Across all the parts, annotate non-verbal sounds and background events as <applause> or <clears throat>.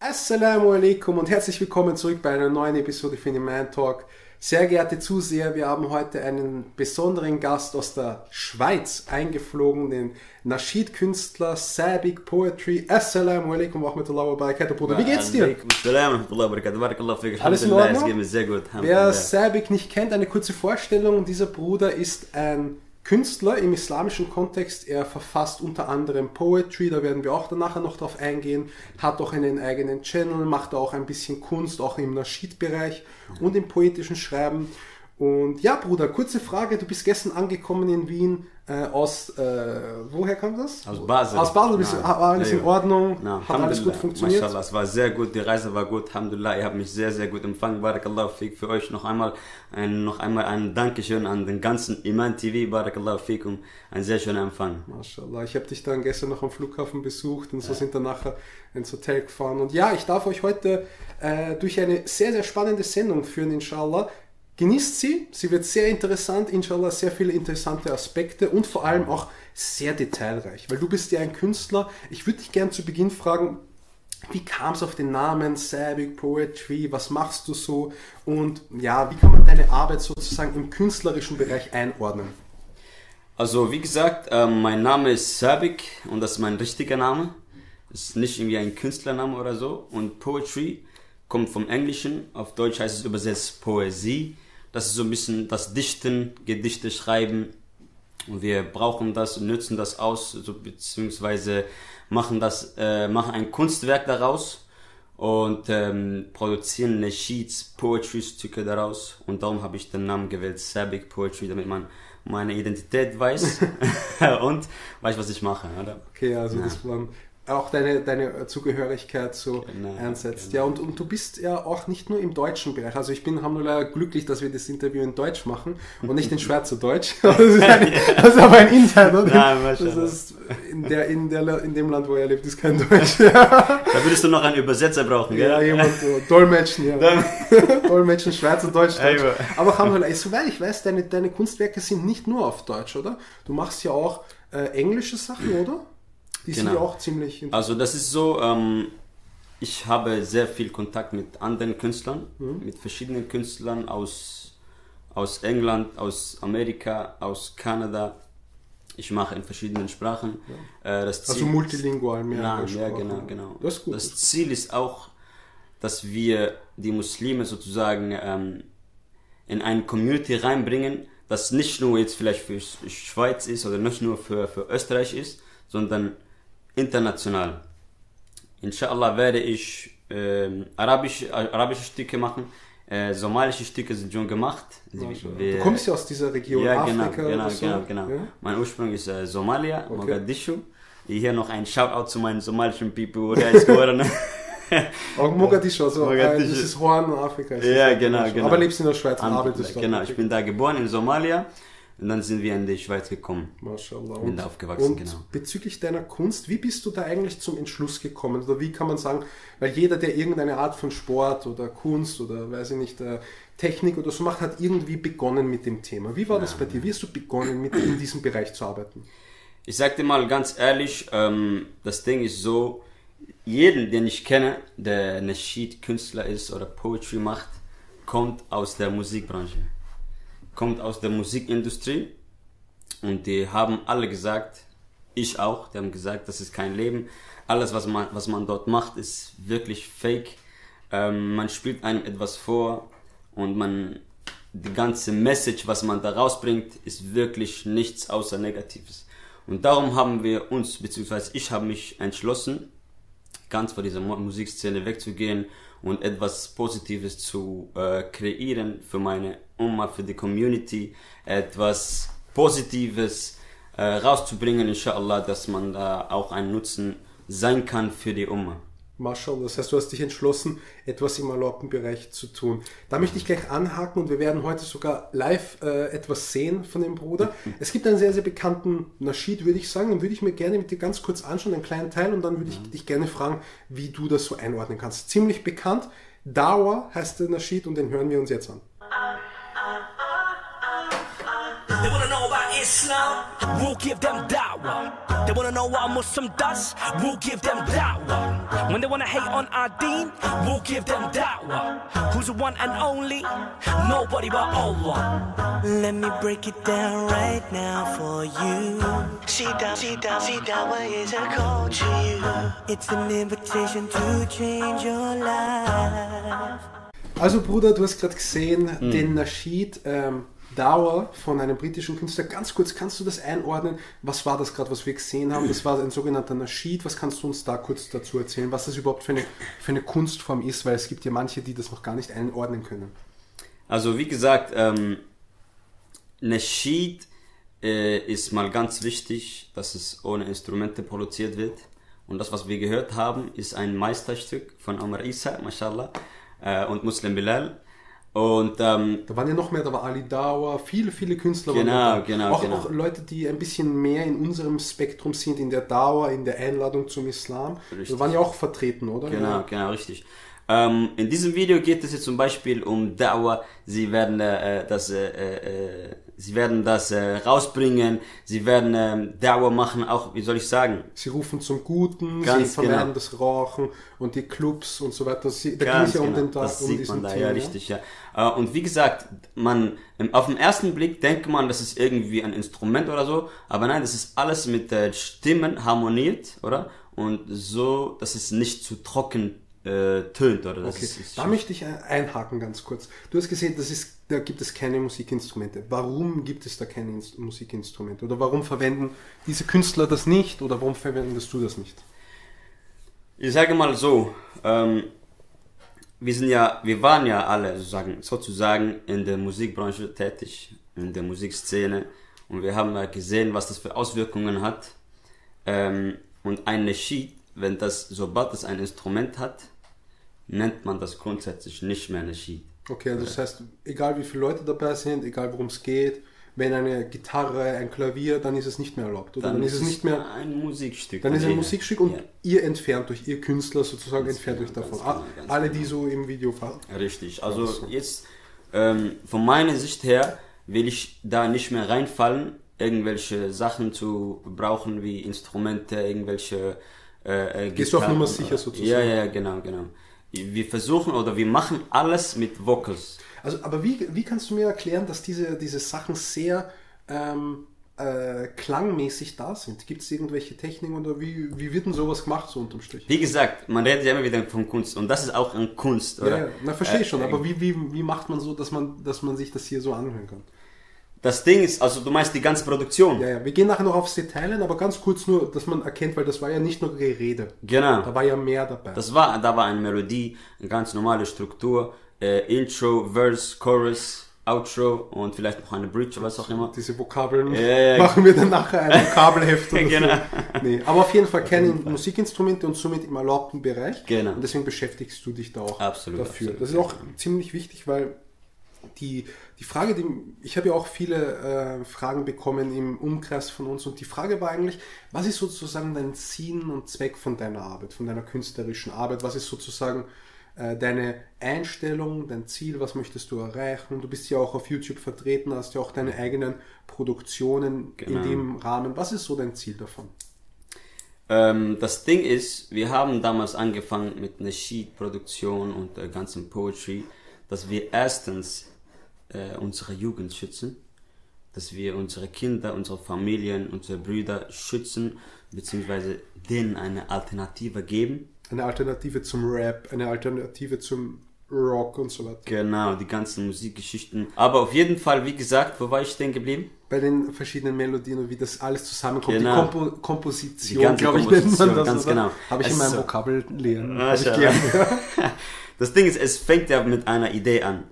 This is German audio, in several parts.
Assalamu alaikum und herzlich willkommen zurück bei einer neuen Episode Man Talk. Sehr geehrte Zuseher, wir haben heute einen besonderen Gast aus der Schweiz eingeflogen, den Nasheed-Künstler Sabik Poetry. Assalamu alaikum wa rahmatullahi wa barakatuh, Bruder. Wie geht's dir? Alles in Ordnung? Es geht mir sehr gut. Wer Sabik nicht kennt, eine kurze Vorstellung. Dieser Bruder ist ein Künstler im islamischen Kontext. Er verfasst unter anderem Poetry, da werden wir auch danach noch drauf eingehen, hat auch einen eigenen Channel, macht auch ein bisschen Kunst, auch im Naschid-Bereich und im poetischen Schreiben. Und ja, Bruder, kurze Frage, du bist gestern angekommen in Wien äh, aus, äh, woher kam das? Aus Basel. Aus Basel, bist, war alles in Ordnung? Na, hat alles gut funktioniert? Mashallah, es war sehr gut, die Reise war gut, Alhamdulillah, ihr habt mich sehr, sehr gut empfangen, Barakallahu Fik, für euch noch einmal ein, noch einmal ein Dankeschön an den ganzen Iman TV, Barakallahu Fikum, ein sehr schöner Empfang. Mashallah, ich habe dich dann gestern noch am Flughafen besucht und so ja. sind dann nachher ins Hotel gefahren und ja, ich darf euch heute äh, durch eine sehr, sehr spannende Sendung führen, inshallah. Genießt sie, sie wird sehr interessant, inshallah sehr viele interessante Aspekte und vor allem auch sehr detailreich, weil du bist ja ein Künstler. Ich würde dich gerne zu Beginn fragen, wie kam es auf den Namen Savic Poetry? Was machst du so? Und ja, wie kann man deine Arbeit sozusagen im künstlerischen Bereich einordnen? Also wie gesagt, äh, mein Name ist Savic und das ist mein richtiger Name. Das ist nicht irgendwie ein Künstlername oder so. Und Poetry kommt vom Englischen. Auf Deutsch heißt es übersetzt Poesie. Das ist so ein bisschen das Dichten, Gedichte schreiben. Und wir brauchen das und nutzen das aus, so, beziehungsweise machen das, äh, machen ein Kunstwerk daraus und ähm, produzieren eine Sheets, Poetry-Stücke daraus. Und darum habe ich den Namen gewählt, Sabic Poetry, damit man meine Identität weiß <laughs> <laughs> und weiß, was ich mache, oder? Okay, also ja. das auch deine, deine Zugehörigkeit so genau, einsetzt. Genau. Ja, und, und du bist ja auch nicht nur im deutschen Bereich. Also ich bin Alhamdulillah glücklich, dass wir das Interview in Deutsch machen und nicht in <laughs> Schweizerdeutsch. <laughs> Das ist, ein, das ist aber ein Interner. Nein, das ist in, der, in, der, in dem Land, wo er lebt, ist kein <laughs> Deutsch. da würdest du noch einen Übersetzer brauchen, gell? Ja, jemand so, Dolmetschen, ja. Dolmetschen, Schweizerdeutsch, Deutsch. Aber Alhamdulillah, soweit ich weiß, deine, deine Kunstwerke sind nicht nur auf Deutsch, oder? Du machst ja auch äh, englische Sachen, oder? Die genau. sind ja auch ziemlich Also das ist so, ähm, ich habe sehr viel Kontakt mit anderen Künstlern, mhm. mit verschiedenen Künstlern aus, aus England, aus Amerika, aus Kanada. Ich mache in verschiedenen Sprachen. Ja. Äh, also also multilingual, mehr. Ja, ja genau, genau. Das, ist gut. das Ziel ist auch, dass wir die Muslime sozusagen ähm, in eine Community reinbringen, das nicht nur jetzt vielleicht für Schweiz ist oder nicht nur für, für Österreich ist, sondern international. Inshallah werde ich äh, arabische, arabische Stücke machen. Äh, somalische Stücke sind schon gemacht. Wir, du kommst ja aus dieser Region ja, genau, Afrika. Genau, so. genau, genau. Ja? Mein Ursprung ist äh, Somalia, okay. Mogadischu. Hier noch ein Shoutout zu meinen somalischen People, der ist geworden. <laughs> Auch Mogadischu, also Mogadischu. Äh, das ist Horn Afrika. Ja, genau, genau. Aber lebst in der Schweiz und arbeitest. Genau, ich bin da geboren in Somalia. Und dann sind wir in die Schweiz gekommen. Mashallah. Bin da aufgewachsen, und genau. Bezüglich deiner Kunst, wie bist du da eigentlich zum Entschluss gekommen? Oder wie kann man sagen, weil jeder, der irgendeine Art von Sport oder Kunst oder weiß ich nicht, äh, Technik oder so macht, hat irgendwie begonnen mit dem Thema. Wie war ja. das bei dir? Wie hast du begonnen, mit in diesem Bereich zu arbeiten? Ich sag dir mal ganz ehrlich, ähm, das Ding ist so, jeden, den ich kenne, der eine Sheet-Künstler ist oder Poetry macht, kommt aus der Musikbranche kommt aus der Musikindustrie und die haben alle gesagt, ich auch, die haben gesagt, das ist kein Leben. Alles, was man, was man dort macht, ist wirklich fake. Ähm, man spielt einem etwas vor und man, die ganze Message, was man da rausbringt, ist wirklich nichts außer Negatives. Und darum haben wir uns, beziehungsweise ich habe mich entschlossen, ganz von dieser Musikszene wegzugehen und etwas Positives zu äh, kreieren für meine Umma, für die Community, etwas Positives äh, rauszubringen, inshallah, dass man da auch ein Nutzen sein kann für die Umma. Marshall, das heißt, du hast dich entschlossen, etwas im erlaubten Bereich zu tun. Da möchte ich gleich anhaken und wir werden heute sogar live äh, etwas sehen von dem Bruder. <laughs> Es gibt einen sehr, sehr bekannten Naschid, würde ich sagen. Den würde ich mir gerne mit dir ganz kurz anschauen, einen kleinen Teil, und dann würde ich dich gerne fragen, wie du das so einordnen kannst. Ziemlich bekannt. Dawa heißt der Naschid und den hören wir uns jetzt an. They wanna know about Islam. We'll give them da'wah. They wanna know what a Muslim does, we'll give them da'wah. When they wanna hate on our deen, we'll give them da'wah. Who's the one and only? Nobody but Allah. Let me break it down right now for you. See down, see down, see down, what is a call to you? It's an invitation to change your life. Also Bruder, du hast gerade gesehen, hm. den Nasheed ähm, Dauer von einem britischen Künstler. Ganz kurz, kannst du das einordnen? Was war das gerade, was wir gesehen haben? Das war ein sogenannter Nasheed. Was kannst du uns da kurz dazu erzählen, was das überhaupt für eine, für eine Kunstform ist? Weil es gibt ja manche, die das noch gar nicht einordnen können. Also wie gesagt, ähm, Nasheed äh, ist mal ganz wichtig, dass es ohne Instrumente produziert wird. Und das, was wir gehört haben, ist ein Meisterstück von Amr Isa, mashallah, äh, und Muslim Bilal. Und ähm, Da waren ja noch mehr, da war Ali Dawa, viele, viele Künstler Genau, waren da. genau, auch, genau. auch Leute, die ein bisschen mehr in unserem Spektrum sind, in der Dauer, in der Einladung zum Islam. Richtig. Die waren ja auch vertreten, oder? Genau, genau, richtig. Ähm, in diesem Video geht es jetzt zum Beispiel um Da'wah. Sie werden äh, das, äh, äh, sie werden das äh, rausbringen. Sie werden ähm, Da'wah machen, auch, wie soll ich sagen? Sie rufen zum Guten, Ganz sie vermeiden genau. das Rauchen und die Clubs und so weiter. Sie, da ging Ganz es ja um genau, den Tag, das um sieht man da, Thema, ja, richtig, ja. Äh, Und wie gesagt, man, ähm, auf den ersten Blick denkt man, das ist irgendwie ein Instrument oder so, aber nein, das ist alles mit äh, Stimmen harmoniert, oder? Und so, dass es nicht zu trocken äh, tönt, oder? Das Okay, ist, ist da möchte ich ein- einhaken ganz kurz. Du hast gesehen, das ist, da gibt es keine Musikinstrumente. Warum gibt es da keine Inst- Musikinstrumente? Oder warum verwenden diese Künstler das nicht? Oder warum verwendest du das nicht? Ich sage mal so, ähm, wir sind ja, wir waren ja alle sozusagen, sozusagen in der Musikbranche tätig, in der Musikszene und wir haben ja gesehen, was das für Auswirkungen hat. Ähm, und ein Nasheed, wenn das, sobald es ein Instrument hat, nennt man das grundsätzlich nicht mehr Nasheed. Okay, also das heißt, egal wie viele Leute dabei sind, egal worum es geht, wenn eine Gitarre, ein Klavier, dann ist es nicht mehr erlaubt. Oder dann, ist es nicht mehr, ein Musikstück. dann ist es ein. Musikstück und Ja. ihr entfernt euch, ihr Künstler sozusagen entfernt euch genau, davon. ganz Ah, genau, ganz Alle, die so im Video fahren. Richtig. Also jetzt ähm, von meiner Sicht her will ich da nicht mehr reinfallen, irgendwelche Sachen zu brauchen wie Instrumente, irgendwelche äh, äh, Gehst du auf Nummer sicher sozusagen? Ja, ja, genau, genau. Wir versuchen oder wir machen alles mit Vocals. Also, aber wie, wie kannst du mir erklären, dass diese, diese Sachen sehr ähm, äh, klangmäßig da sind? Gibt es irgendwelche Techniken oder wie, wie wird denn sowas gemacht, so unterm Strich? Wie gesagt, man redet ja immer wieder von Kunst und das ist auch ein Kunst, oder? Ja, ja, na verstehe ich Äh, schon, aber wie, wie, wie macht man so, dass man, dass man sich das hier so anhören kann? Das Ding ist, also du meinst die ganze Produktion. Ja, ja, wir gehen nachher noch aufs Detail ein, aber ganz kurz nur, dass man erkennt, weil das war ja nicht nur Gerede. Genau. Da war ja mehr dabei. Das war, da war eine Melodie, eine ganz normale Struktur, äh, Intro, Verse, Chorus, Outro und vielleicht noch eine Bridge, was auch immer. Diese Vokabeln Ja, ja. machen wir dann nachher ein Vokabelheft <laughs> oder Genau. so. Nee, aber auf jeden Fall keine Musikinstrumente und somit im erlaubten Bereich. Genau. Und deswegen beschäftigst du dich da auch Absolut, dafür. absolut. Das ist auch ziemlich wichtig, weil die, die Frage, die, ich habe ja auch viele äh, Fragen bekommen im Umkreis von uns und die Frage war eigentlich, was ist sozusagen dein Sinn und Zweck von deiner Arbeit, von deiner künstlerischen Arbeit? Was ist sozusagen äh, deine Einstellung, dein Ziel, was möchtest du erreichen? Du bist ja auch auf YouTube vertreten, hast ja auch deine eigenen Produktionen in Genau. dem Rahmen. Was ist so dein Ziel davon? Ähm, das Ding ist, wir haben damals angefangen mit einer Sheet-Produktion und der ganzen Poetry, dass wir erstens äh, unsere Jugend schützen, dass wir unsere Kinder, unsere Familien, unsere Brüder schützen, beziehungsweise denen eine Alternative geben. Eine Alternative zum Rap, eine Alternative zum Rock und so weiter. Genau, die ganzen Musikgeschichten. Aber auf jeden Fall, wie gesagt, wo war ich stehen geblieben? bei den verschiedenen Melodien und wie das alles zusammenkommt. Genau. Die Kompo Die Komposition, ganze glaube ich, nennt man Komposition, das. ganz oder? genau. Habe ich Es in meinem so- Vokabellehren. Ah, schau. gern. <laughs> Das Ding ist, es fängt ja mit einer Idee an.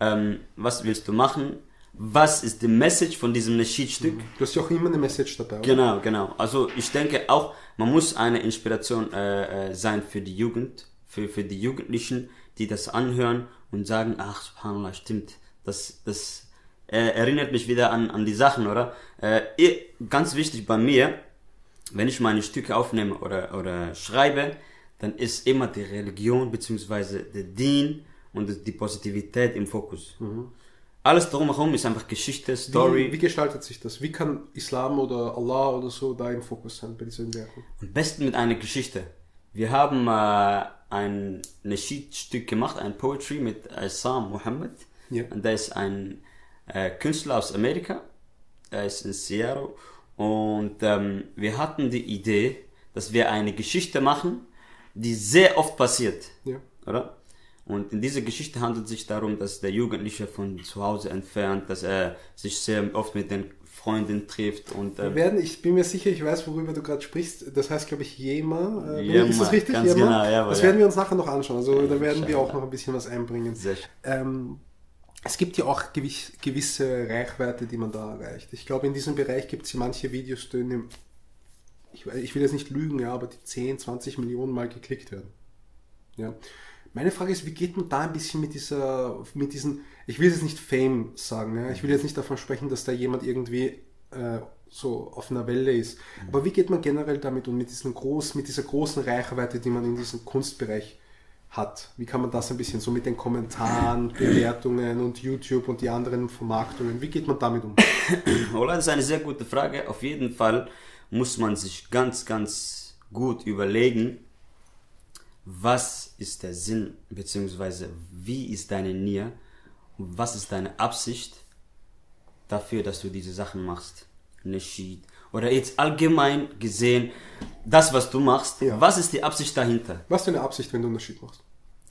Ähm, was willst du machen? Was ist die Message von diesem Nasheed-Stück? Du hast ja auch immer eine Message dabei, oder? Genau, genau. Also ich denke auch, man muss eine Inspiration äh, äh, sein für die Jugend, für, für die Jugendlichen, die das anhören und sagen, ach, subhanallah, stimmt, das, das äh, erinnert mich wieder an, an die Sachen, oder? Äh, ganz wichtig bei mir, wenn ich meine Stücke aufnehme oder, oder schreibe, dann ist immer die Religion beziehungsweise der Dien und die Positivität im Fokus. alles drumherum ist einfach Geschichte, Wie, Story. wie gestaltet sich das? Wie kann Islam oder Allah oder so da im Fokus sein bei diesen Werken? Am besten mit einer Geschichte. Wir haben äh, ein Nasheed-Stück gemacht, ein Poetry mit Isam Muhammad. Ja. Und der ist ein äh, Künstler aus Amerika. Er ist in Seattle. Und ähm, wir hatten die Idee, dass wir eine Geschichte machen, die sehr oft passiert. Ja. Oder? Und in dieser Geschichte handelt es sich darum, dass der Jugendliche von zu Hause entfernt, dass er sich sehr oft mit den Freunden trifft und Wir äh, werden, ich bin mir sicher, ich weiß, worüber du gerade sprichst. Das heißt, glaube ich, Jema. Äh, Jema, ist das richtig? ganz Jema? genau, jawohl, das ja. werden wir uns nachher noch anschauen. Also da werden wir auch noch ein bisschen was einbringen. sehr schön. Ähm, es gibt ja auch gewiss, gewisse Reichweite, die man da erreicht. Ich glaube, in diesem Bereich gibt es ja manche Videos, die, in dem- ich, ich will jetzt nicht lügen, ja, aber die 10, 20 Millionen Mal geklickt werden. Ja. Meine Frage ist, wie geht man da ein bisschen mit dieser, mit diesen, ich will jetzt nicht Fame sagen, ja? ich will jetzt nicht davon sprechen, dass da jemand irgendwie äh, so auf einer Welle ist. Aber wie geht man generell damit um, mit, diesen groß, mit dieser großen Reichweite, die man in diesem Kunstbereich hat? Wie kann man das ein bisschen so mit den Kommentaren, Bewertungen und YouTube und die anderen Vermarktungen, wie geht man damit um? <coughs> Ola, das ist eine sehr gute Frage. Auf jeden Fall muss man sich ganz, ganz gut überlegen, was ist der Sinn, beziehungsweise wie ist deine Nier und was ist deine Absicht dafür, dass du diese Sachen machst. Nashid. Oder jetzt allgemein gesehen, das, was du machst, Ja. was ist die Absicht dahinter? Was ist deine Absicht, wenn du Unterschied machst?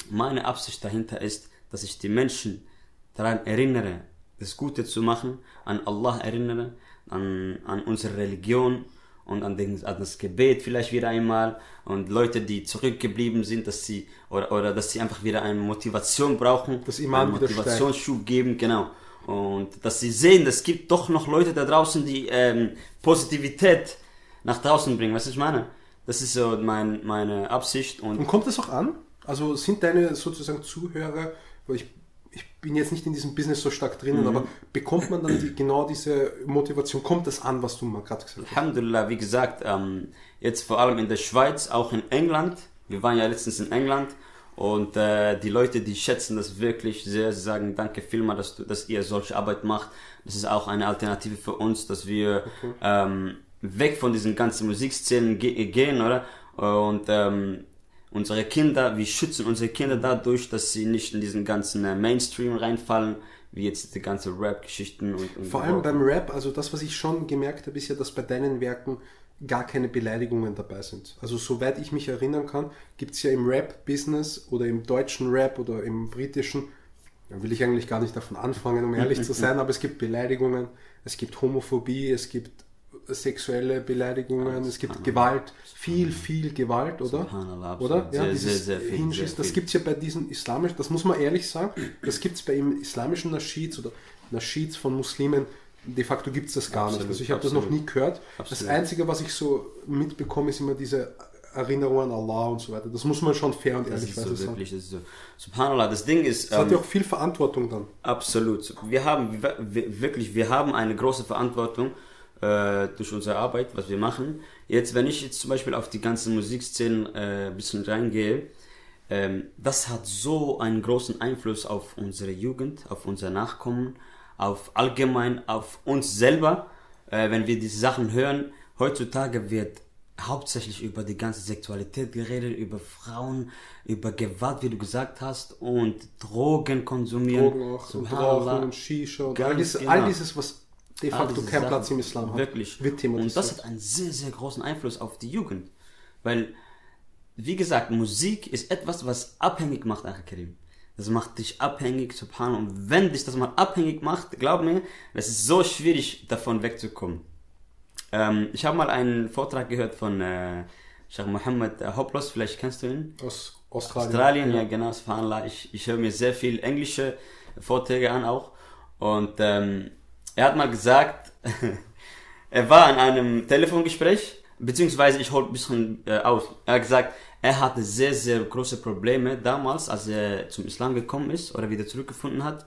Meine Absicht dahinter ist, dass ich die Menschen daran erinnere, das Gute zu machen, an Allah erinnere, an, an unsere Religion und an, den, an das Gebet vielleicht wieder einmal und Leute, die zurückgeblieben sind, dass sie oder, oder dass sie einfach wieder eine Motivation brauchen, Das Iman einen Motivationsschub geben, genau. Und dass sie sehen, es gibt doch noch Leute da draußen, die ähm, Positivität nach draußen bringen. Weißt du, was ich meine? Das ist so mein, meine Absicht und Und kommt das auch an? Also sind deine sozusagen Zuhörer, weil ich, ich bin jetzt nicht in diesem Business so stark drinnen, aber bekommt man dann die, genau diese Motivation? Kommt das an, was du mal gerade gesagt hast? Alhamdulillah, wie gesagt, ähm, jetzt vor allem in der Schweiz, auch in England. Wir waren ja letztens in England und äh, die Leute, die schätzen das wirklich sehr. Sie sagen, danke vielmal, dass, du, dass ihr solche Arbeit macht. Das ist auch eine Alternative für uns, dass wir ähm, weg von diesen ganzen Musikszenen ge gehen, oder? Und ähm, unsere Kinder, wir schützen unsere Kinder dadurch, dass sie nicht in diesen ganzen äh, Mainstream reinfallen, wie jetzt die ganze Rap-Geschichten und, und Vor allem beim Rap, also das, was ich schon gemerkt habe, ist ja, dass bei deinen Werken gar keine Beleidigungen dabei sind. Also soweit ich mich erinnern kann, gibt es ja im Rap-Business oder im deutschen Rap oder im britischen, da will ich eigentlich gar nicht davon anfangen, um ehrlich <laughs> zu sein, aber es gibt Beleidigungen, es gibt Homophobie, es gibt sexuelle Beleidigungen, es gibt Gewalt, viel, viel Gewalt, oder? Oder? Ja, Sehr, sehr, sehr viel, Hinschiss, das gibt es ja bei diesen islamischen, das muss man ehrlich sagen, das gibt es bei im islamischen Naschids oder Naschids von Muslimen, de facto gibt es das gar Absolut, nicht. Also ich habe das noch nie gehört. Das Absolut. Einzige, was ich so mitbekomme, ist immer diese Erinnerung an Allah und so weiter. Das muss man schon fair und Das ehrlich ist so sagen. wirklich, das ist so. Subhanallah, das Ding ist, Das hat ähm, ja auch viel Verantwortung dann. absolut. Wir haben wir- wirklich, wir haben eine große Verantwortung äh, durch unsere Arbeit, was wir machen. Jetzt, wenn ich jetzt zum Beispiel auf die ganzen Musikszenen äh, ein bisschen reingehe, ähm, das hat so einen großen Einfluss auf unsere Jugend, auf unser Nachkommen, auf allgemein auf uns selber, äh, wenn wir diese Sachen hören. Heutzutage wird hauptsächlich über die ganze Sexualität geredet, über Frauen, über Gewalt, wie du gesagt hast, und Drogen konsumieren. Drogen auch, und. Rauchen und Shisha und all, dieses, genau. all dieses, was de facto diese keinen Sachen. Platz im Islam hat. Wirklich. Wird Und thematisiert. das hat einen sehr, sehr großen Einfluss auf die Jugend. Weil, wie gesagt, Musik ist etwas, was abhängig macht, Ach Karim. Das macht dich abhängig, subhanallah. Und wenn dich das mal abhängig macht, glaub mir, es ist so schwierig, davon wegzukommen. Ähm, ich habe mal einen Vortrag gehört von äh, Sheikh Mohammed äh, Hoplos, vielleicht kennst du ihn. Aus Australien. Australien, ja, genau, subhanallah. Ich, ich höre mir sehr viel englische Vorträge an auch. Und ähm, er hat mal gesagt, <laughs> er war in einem Telefongespräch, beziehungsweise ich hole ein bisschen äh, aus. Er hat gesagt, er hatte sehr, sehr große Probleme damals, als er zum Islam gekommen ist oder wieder zurückgefunden hat,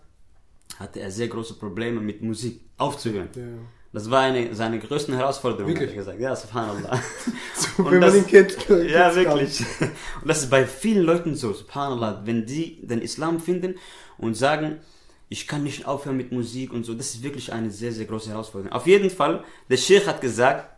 hatte er sehr große Probleme mit Musik aufzuhören. Ja. Das war eine seiner größten Herausforderungen, Wirklich? gesagt. Ja, subhanallah. <laughs> So, Und wenn das- man ihn kennt. <laughs> Ja, kennt's gar wirklich. Und das ist bei vielen Leuten so, subhanallah, wenn die den Islam finden und sagen, ich kann nicht aufhören mit Musik und so. Das ist wirklich eine sehr, sehr große Herausforderung. Auf jeden Fall, der Sheikh hat gesagt,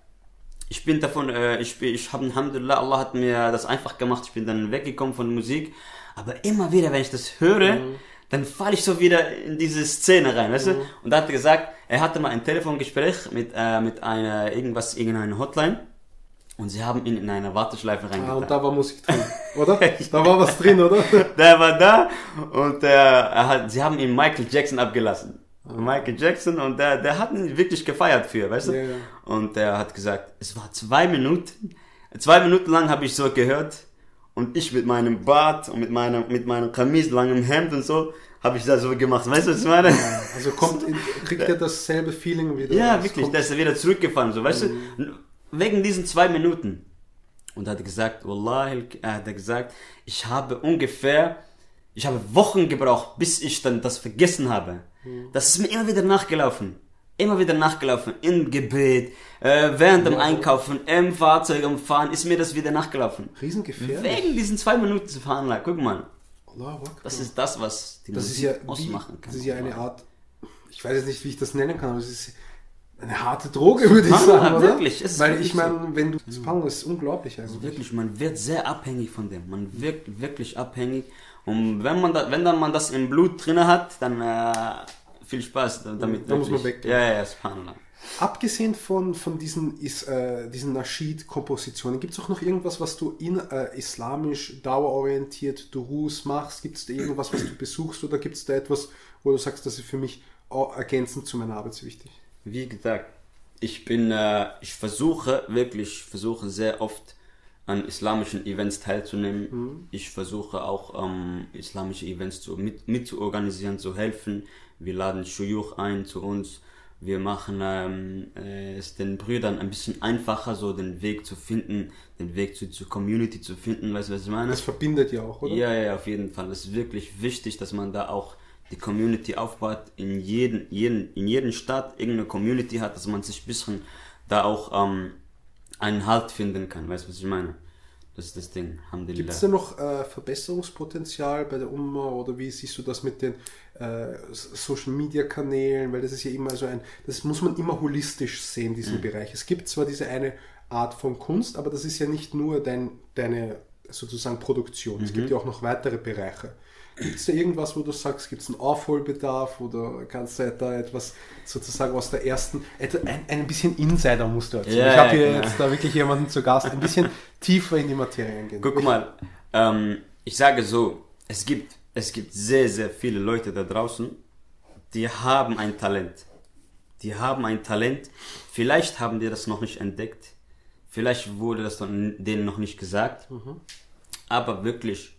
ich bin davon, äh, ich, ich habe, Alhamdulillah, Allah hat mir das einfach gemacht, ich bin dann weggekommen von Musik. Aber immer wieder, wenn ich das höre, Mhm. dann falle ich so wieder in diese Szene rein, weißt du? Und da hat er gesagt, er hatte mal ein Telefongespräch mit, äh, mit einer, irgendwas, irgendeiner Hotline. Und sie haben ihn in eine Warteschleife Ah, reingetan. und da war Musik drin, <laughs> oder? Da war was drin, oder? <laughs> der war da und der, er hat, sie haben ihn Michael Jackson abgelassen. Michael Jackson und der, der hat ihn wirklich gefeiert für, weißt du? Ja, ja. Und der hat gesagt, es war zwei Minuten, zwei Minuten lang habe ich so gehört und ich mit meinem Bart und mit meinem, mit meinem Kamis, langem Hemd und so, habe ich das so gemacht. Weißt du, was ich meine? Also kommt, kriegt er <laughs> dasselbe Feeling wieder. Ja, wirklich, da ist er wieder zurückgefahren, so, weißt du, wegen diesen zwei Minuten. Und hat gesagt, Wallahi, er hat gesagt, ich habe ungefähr, ich habe Wochen gebraucht, bis ich dann das vergessen habe. Das ist mir immer wieder nachgelaufen. Immer wieder nachgelaufen. Im Gebet, äh, während dem Einkaufen, im Fahrzeug, am Fahren, ist mir das wieder nachgelaufen. Riesengefährlich. Wegen diesen zwei Minuten zu fahren, like, guck mal. Das ist das, was die Das ist Musik ja, ausmachen kann. das ist ja eine Art, ich weiß jetzt nicht, wie ich das nennen kann, aber es ist eine harte Droge, würde ich sagen, oder? wirklich, es ist Weil wirklich ich meine, wenn du, Subhanallah, das ist unglaublich eigentlich. Wirklich, man wird sehr abhängig von dem. Man wird wirklich abhängig. Und wenn man da, wenn dann man das im Blut drinne hat, dann äh, viel Spaß damit. Da muss man weg. Ja, ja, ja, subhanallah. Abgesehen von, von diesen, Is, äh, diesen Nasheed-Kompositionen, gibt es auch noch irgendwas, was du in, äh, islamisch, dauerorientiert, Durus machst? Gibt es da irgendwas, was du besuchst oder gibt es da etwas, wo du sagst, das ist für mich auch ergänzend zu meiner Arbeit wichtig? Wie gesagt, ich bin, äh, ich versuche wirklich, versuche sehr oft an islamischen Events teilzunehmen. Ich versuche auch ähm, islamische Events zu, mit, mit zu organisieren, zu helfen. Wir laden Shuyuch ein zu uns. Wir machen ähm, äh, es den Brüdern ein bisschen einfacher, so den Weg zu finden, den Weg zu, zur Community zu finden, weißt du, was ich meine? Das verbindet ja auch, oder? Ja, ja, auf jeden Fall. Es ist wirklich wichtig, dass man da auch die Community aufbaut, in jeden, jeden, in jeden Stadt irgendeine Community hat, dass man sich ein bisschen da auch ähm, einen Halt finden kann. Weißt du, was ich meine? Das ist das Ding. Gibt es da noch äh, Verbesserungspotenzial bei der Umma oder wie siehst du das mit den äh, Social Media Kanälen? Weil das ist ja immer so ein, das muss man immer holistisch sehen, Mhm. diesen Bereich. Es gibt zwar diese eine Art von Kunst, aber das ist ja nicht nur dein, deine sozusagen Produktion. Es Mhm. gibt ja auch noch weitere Bereiche. Gibt es da irgendwas, wo du sagst, gibt es einen Aufholbedarf oder kannst du da etwas sozusagen aus der ersten, etwa ein, ein bisschen Insider musst du erzählen. Ja, ich habe hier genau. jetzt da wirklich jemanden zu Gast, ein bisschen <laughs> tiefer in die Materie eingehen. Guck mal, ähm, ich sage so, es gibt, es gibt sehr, sehr viele Leute da draußen, die haben ein Talent. Die haben ein Talent. Vielleicht haben die das noch nicht entdeckt. Vielleicht wurde das denen noch nicht gesagt. Aber wirklich,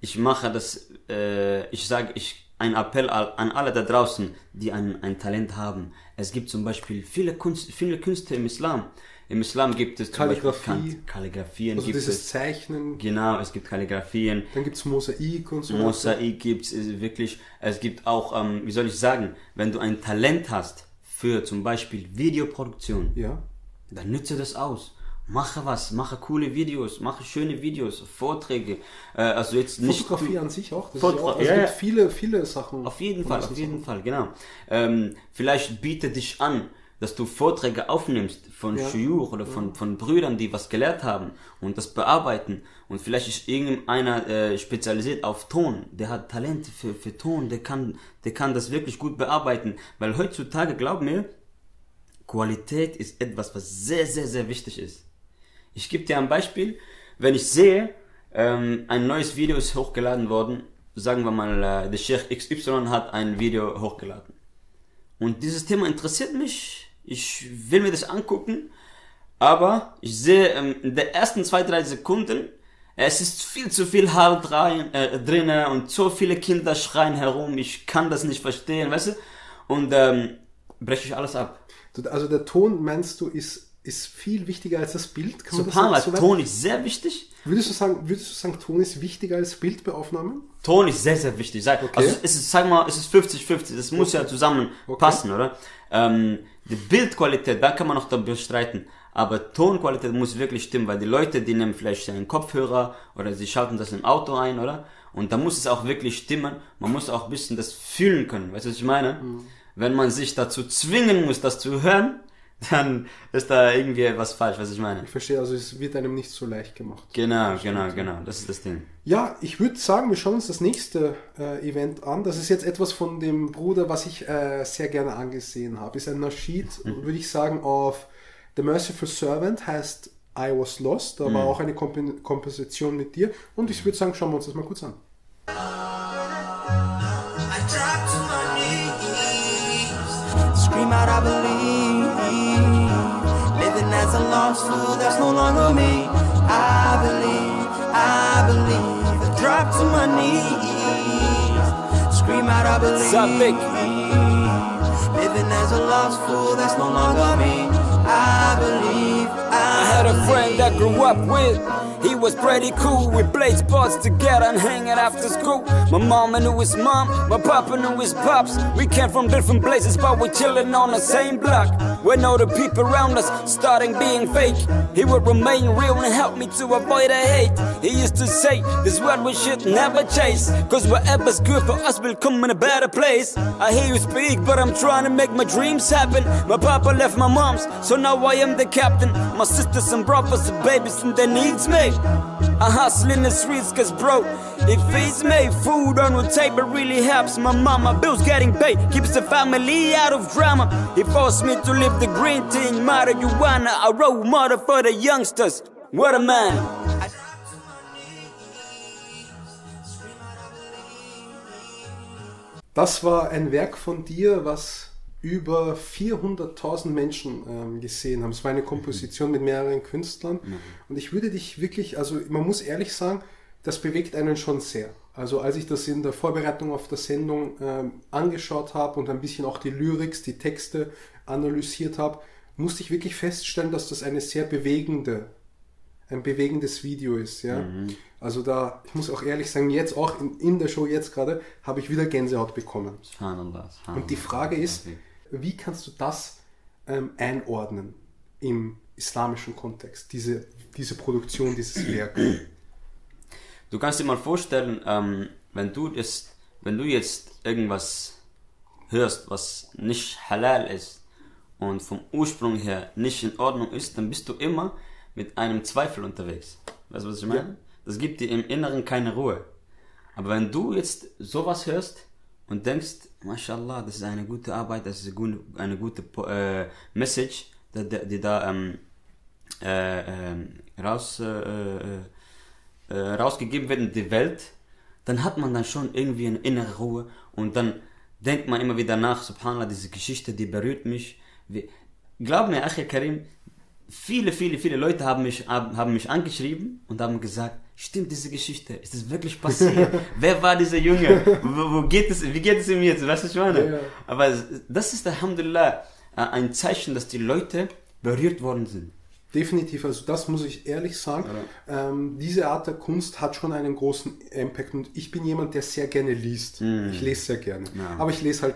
ich mache das, äh, ich sage, ich, ein Appell an alle da draußen, die ein, ein Talent haben. Es gibt zum Beispiel viele, Kunst, viele Künste im Islam. Im Islam gibt es Kalligrafie. Kalligraphien Also gibt dieses es. Zeichnen, Genau, es gibt Kalligrafien. dann gibt es Mosaik und so. weiter. Mosaik gibt's es wirklich. Es gibt auch, ähm, wie soll ich sagen, wenn du ein Talent hast für zum Beispiel Videoproduktion, Ja. dann nütze das aus. Mache was, mache coole Videos, mache schöne Videos, Vorträge. Äh, also jetzt nicht Fotografie an sich auch. Das Fotogra- ist ja auch also ja, es gibt ja. viele, viele Sachen. auf jeden Fall, auf jeden. Fall, genau. Ähm, vielleicht biete dich an, dass du Vorträge aufnimmst von Ja. Shuyuch oder von, von Brüdern, die was gelehrt haben und das bearbeiten. Und vielleicht ist irgendeiner äh, spezialisiert auf Ton, der hat Talent für, für Ton, der kann, der kann das wirklich gut bearbeiten. Weil heutzutage, glaub mir, Qualität ist etwas, was sehr, sehr, sehr wichtig ist. Ich gebe dir ein Beispiel. Wenn ich sehe, ähm, ein neues Video ist hochgeladen worden, sagen wir mal, äh, der Sheikh XY hat ein Video hochgeladen. Und dieses Thema interessiert mich. Ich will mir das angucken. Aber ich sehe ähm, in den ersten zwei, drei Sekunden, es ist viel zu viel Halt rein, äh, drinne und so viele Kinder schreien herum. Ich kann das nicht verstehen, weißt du? Und ähm, breche ich alles ab. Also der Ton, meinst du, ist, ist viel wichtiger als das Bild? Kann man Subhanallah, so Ton ist sehr wichtig. Würdest du, sagen, würdest du sagen, Ton ist wichtiger als Bild bei Aufnahmen? Ton ist sehr, sehr wichtig. Sag, Okay. Also es ist, sag mal, es ist 50-50. Das muss ja zusammen Okay. passen, oder? Ähm, die Bildqualität, da kann man noch darüber streiten. Aber Tonqualität muss wirklich stimmen, weil die Leute, die nehmen vielleicht einen Kopfhörer oder sie schalten das im Auto ein, oder? Und da muss es auch wirklich stimmen. Man muss auch ein bisschen das fühlen können. Weißt du, was ich meine? Wenn man sich dazu zwingen muss, das zu hören, <laughs> dann ist da irgendwie etwas falsch, was ich meine. Ich verstehe, also es wird einem nicht so leicht gemacht. Genau, genau, genau. Das ist das Ding. Ja, ich würde sagen, wir schauen uns das nächste äh, Event an. Das ist jetzt etwas von dem Bruder, was ich äh, sehr gerne angesehen habe. Ist ein Nasheed, Mhm. würde ich sagen, auf The Merciful Servant heißt I Was Lost. War Mhm. auch eine Komp Komposition mit dir. Und ich würde sagen, schauen wir uns das mal kurz an. I drop to my knees, scream out, I believe. A lost fool, that's no longer me. I believe, I believe. I drop to my knees, scream out, I believe. Living as a lost fool, that's no longer me. I believe, I I had a friend I grew up with. He was pretty cool. We played sports together and hanging after school. My mom knew his mom, my papa knew his pops. We came from different places, but we chillin' on the same block. When all the people around us starting being fake, he would remain real and help me to avoid the hate. He used to say, This world we should never chase. Cause whatever's good for us will come in a better place. I hear you speak, but I'm trying to make my dreams happen. My papa left my mom's, so now I am the captain. My sisters and brothers and babies and they needs me. I hustle in the streets cause bro, it feeds me. Food on the table really helps my mama. Bills getting paid, keeps the family out of drama. He forced me to live the green thing, marijuana, a role model for the youngsters. What a man. Das war ein Werk von dir, was über 400.000 Menschen ähm, gesehen haben. Es war eine Komposition mit mehreren Künstlern. Und ich würde dich wirklich, also man muss ehrlich sagen, das bewegt einen schon sehr. Also als ich das in der Vorbereitung auf der Sendung ähm, angeschaut habe und ein bisschen auch die Lyrics, die Texte analysiert habe, musste ich wirklich feststellen, dass das eine sehr bewegende ein bewegendes Video ist, ja. Also da, ich muss auch ehrlich sagen, jetzt auch in, in der Show jetzt gerade, habe ich wieder Gänsehaut bekommen. Subhanallah, subhanallah. Und die Frage ist, wie kannst du das ähm, einordnen im islamischen Kontext, diese, diese Produktion, dieses Werk? Du kannst dir mal vorstellen, ähm, wenn du das, wenn du jetzt irgendwas hörst, was nicht halal ist und vom Ursprung her nicht in Ordnung ist, dann bist du immer mit einem Zweifel unterwegs. Weißt du, was ich meine? Ja. Das gibt dir im Inneren keine Ruhe. Aber wenn du jetzt sowas hörst und denkst, Mashallah, das ist eine gute Arbeit, das ist eine gute, äh, Message, die, die, da ähm, äh, ähm, raus, äh, äh, äh, rausgegeben wird in die Welt, dann hat man dann schon irgendwie eine innere Ruhe und dann denkt man immer wieder nach, subhanallah, diese Geschichte, die berührt mich. Wie, glaub mir, Achia Karim, viele, viele, viele Leute haben mich, haben mich angeschrieben und haben gesagt, stimmt diese Geschichte, ist das wirklich passiert? <laughs> Wer war dieser Junge? Wo, wo geht es, wie geht es ihm jetzt? Weißt du, was ich meine? Ja, ja. Aber das ist, Alhamdulillah, äh, ein Zeichen, dass die Leute berührt worden sind. Definitiv, also das muss ich ehrlich sagen. Ähm, diese Art der Kunst hat schon einen großen Impact und ich bin jemand, der sehr gerne liest. Ich lese sehr gerne. Aber ich lese halt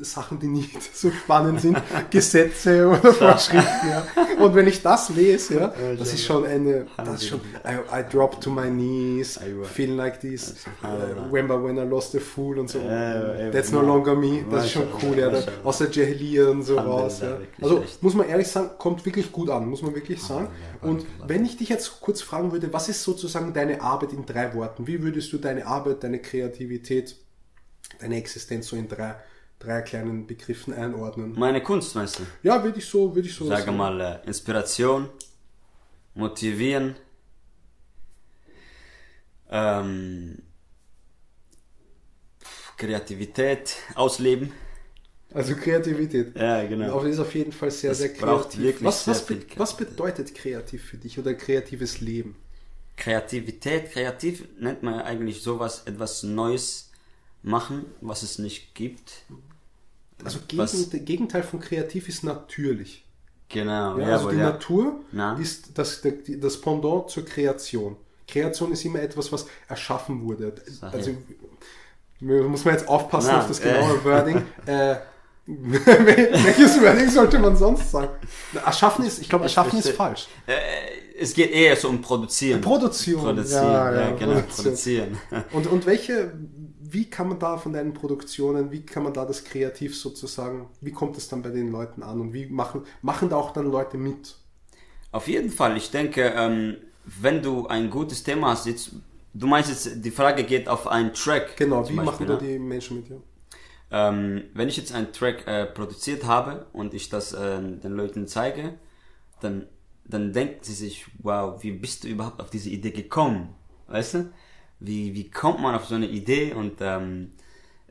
Sachen, die nicht <laughs> so spannend sind, Gesetze oder Vorschriften. Ja. Und wenn ich das lese, ja, das ist schon eine, das ist schon, I, I drop to my knees, feel like this, uh, remember when I lost a fool und so. That's no longer me. Das ist schon cool, ja. Da, aus der Jahiliya und so raus. Ja. Also muss man ehrlich sagen, kommt wirklich gut an, muss man wirklich sagen. Und wenn ich dich jetzt kurz fragen würde, was ist sozusagen deine Arbeit in drei Worten? Wie würdest du deine Arbeit, deine Kreativität, deine Existenz so in drei, drei kleinen Begriffen einordnen? Meine Kunst, meinst du? Ja, würde ich so, würde ich so Sage sagen. mal, äh, Inspiration, motivieren, ähm, Kreativität, ausleben. Also Kreativität. Ja, genau. Aber das ist auf jeden Fall sehr, Das sehr braucht kreativ. wirklich was, sehr was, viel be- was Kreativität. bedeutet kreativ für dich oder kreatives Leben? Kreativität, kreativ nennt man ja eigentlich sowas, etwas Neues machen, was es nicht gibt. Also Gegend, Gegenteil von kreativ ist natürlich. Genau, Ja, also aber die ja. Natur Na? ist das, das Pendant zur Kreation. Kreation ist immer etwas, was erschaffen wurde. Also muss man jetzt aufpassen Na, auf das äh. genaue <laughs> Wording. Äh, <laughs> Welches Wording sollte man sonst sagen? Erschaffen ist, ich glaube, erschaffen ist verstehe. falsch. Äh, es geht eher so um Produzieren. Produktion. Produzieren, Ja, ja, ja, genau, Produktion. produzieren. Und, und welche, wie kann man da von deinen Produktionen, wie kann man da das kreativ sozusagen, wie kommt es dann bei den Leuten an und wie machen, machen da auch dann Leute mit? Auf jeden Fall, ich denke, ähm, wenn du ein gutes Thema hast, jetzt, du meinst jetzt, die Frage geht auf einen Track. Genau, wie Beispiel, machen da ne? die Menschen mit dir? Ähm, wenn ich jetzt einen Track äh, produziert habe und ich das äh, den Leuten zeige, dann, dann denken sie sich, wow, wie bist du überhaupt auf diese Idee gekommen? Weißt du? Wie, wie kommt man auf so eine Idee und ähm,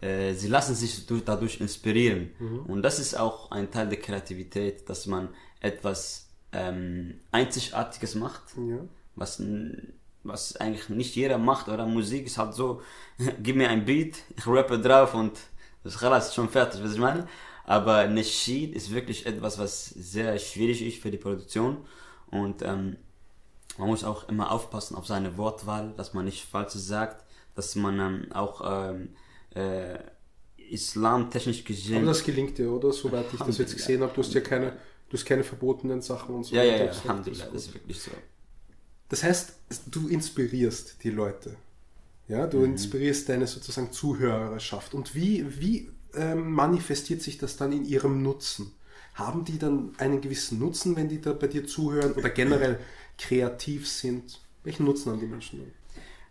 äh, sie lassen sich durch, dadurch inspirieren. Und das ist auch ein Teil der Kreativität, dass man etwas ähm, Einzigartiges macht Ja. was, was eigentlich nicht jeder macht, oder? Musik ist halt so, <laughs> gib mir ein Beat, ich rappe drauf und das ist schon fertig, was ich meine. Aber eine Sheet ist wirklich etwas, was sehr schwierig ist für die Produktion und ähm, man muss auch immer aufpassen auf seine Wortwahl, dass man nicht Falsches sagt, dass man ähm, auch ähm, äh, islamtechnisch gesehen... Aber das gelingt dir, oder? Soweit ich das jetzt gesehen habe, du hast ja keine, du hast keine verbotenen Sachen und so. ja, ja, ja, Das- Alhamdulillah, das- das ist wirklich so. Das heißt, du inspirierst die Leute. Ja, Mhm. du inspirierst deine sozusagen Zuhörerschaft. Und wie, wie ähm, manifestiert sich das dann in ihrem Nutzen? Haben die dann einen gewissen Nutzen, wenn die da bei dir zuhören oder generell kreativ sind? Welchen Nutzen haben die Menschen dann?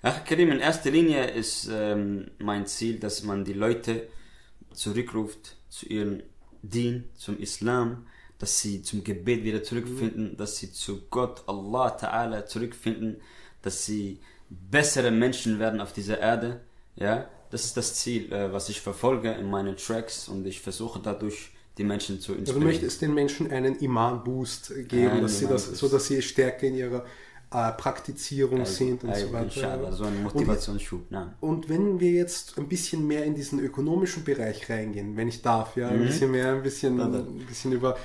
Ach, Karim, in erster Linie ist ähm, mein Ziel, dass man die Leute zurückruft zu ihrem Dien, zum Islam, dass sie zum Gebet wieder zurückfinden, dass sie zu Gott, Allah Ta'ala zurückfinden, dass sie bessere Menschen werden auf dieser Erde. Ja, das ist das Ziel, äh, was ich verfolge in meinen Tracks und ich versuche dadurch die Menschen zu Also du inspirieren. möchtest den Menschen einen Iman-Boost geben, Einen dass sie das, so dass sie stärker in ihrer äh, Praktizierung sind und so Äh, weiter. Inshallah, so ein Motivationsschub. nein. Und wenn wir jetzt ein bisschen mehr in diesen ökonomischen Bereich reingehen, wenn ich darf, ja, ein bisschen mehr, ein bisschen, ein bisschen über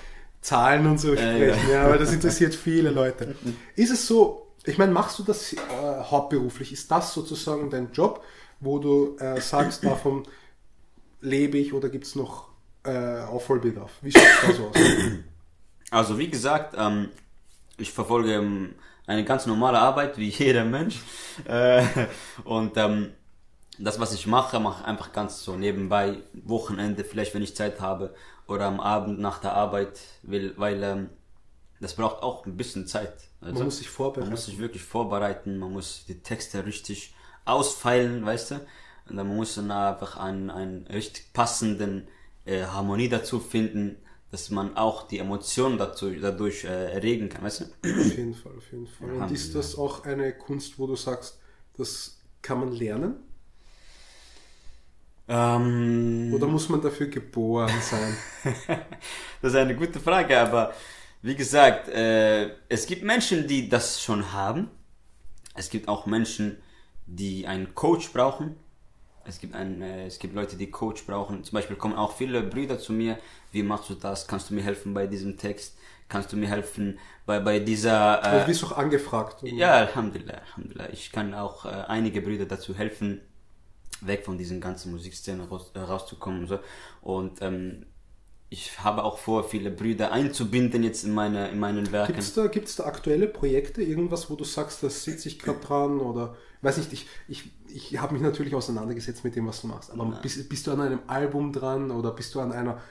Zahlen und so sprechen, ja, weil das interessiert viele Leute. <laughs> Ist es so, ich meine, machst du das äh, hauptberuflich? Ist das sozusagen dein Job, wo du äh, sagst, <clears throat> davon lebe ich oder gibt es noch äh, Aufholbedarf? Wie schaut es da so aus? <clears throat> Also wie gesagt, ähm, ich verfolge ähm, eine ganz normale Arbeit wie <laughs> jeder Mensch äh, und ähm, das, was ich mache, mache ich einfach ganz so nebenbei, Wochenende, vielleicht wenn ich Zeit habe oder am Abend nach der Arbeit, will, weil ähm, das braucht auch ein bisschen Zeit. Also, Man muss sich vorbereiten. Man muss sich wirklich vorbereiten, man muss die Texte richtig ausfeilen, weißt du? Und dann muss man einfach einen, einen richtig passenden äh, Harmonie dazu finden, dass man auch die Emotionen dazu, dadurch äh, erregen kann, weißt du? Auf jeden Fall, auf jeden Fall. Und ist das auch eine Kunst, wo du sagst, das kann man lernen? Ähm, Oder muss man dafür geboren sein? <laughs> Das ist eine gute Frage, aber wie gesagt, äh, es gibt Menschen, die das schon haben. Es gibt auch Menschen, die einen Coach brauchen. Es gibt, ein, äh, es gibt Leute, die Coach brauchen. Zum Beispiel kommen auch viele Brüder zu mir. Wie machst du das? Kannst du mir helfen bei diesem Text? Kannst du mir helfen bei, bei dieser... Äh, bist du auch angefragt? oder? ja, Alhamdulillah, Alhamdulillah. Ich kann auch äh, einige Brüder dazu helfen, weg von diesen ganzen Musikszenen raus, äh, rauszukommen und so. Und ähm, ich habe auch vor, viele Brüder einzubinden jetzt in meine in meinen Werken. Gibt es da, gibt's da aktuelle Projekte, irgendwas, wo du sagst, das sitze ich gerade dran oder weiß nicht, ich, ich, ich habe mich natürlich auseinandergesetzt mit dem, was du machst, aber bist, bist du an einem Album dran oder bist du an einer,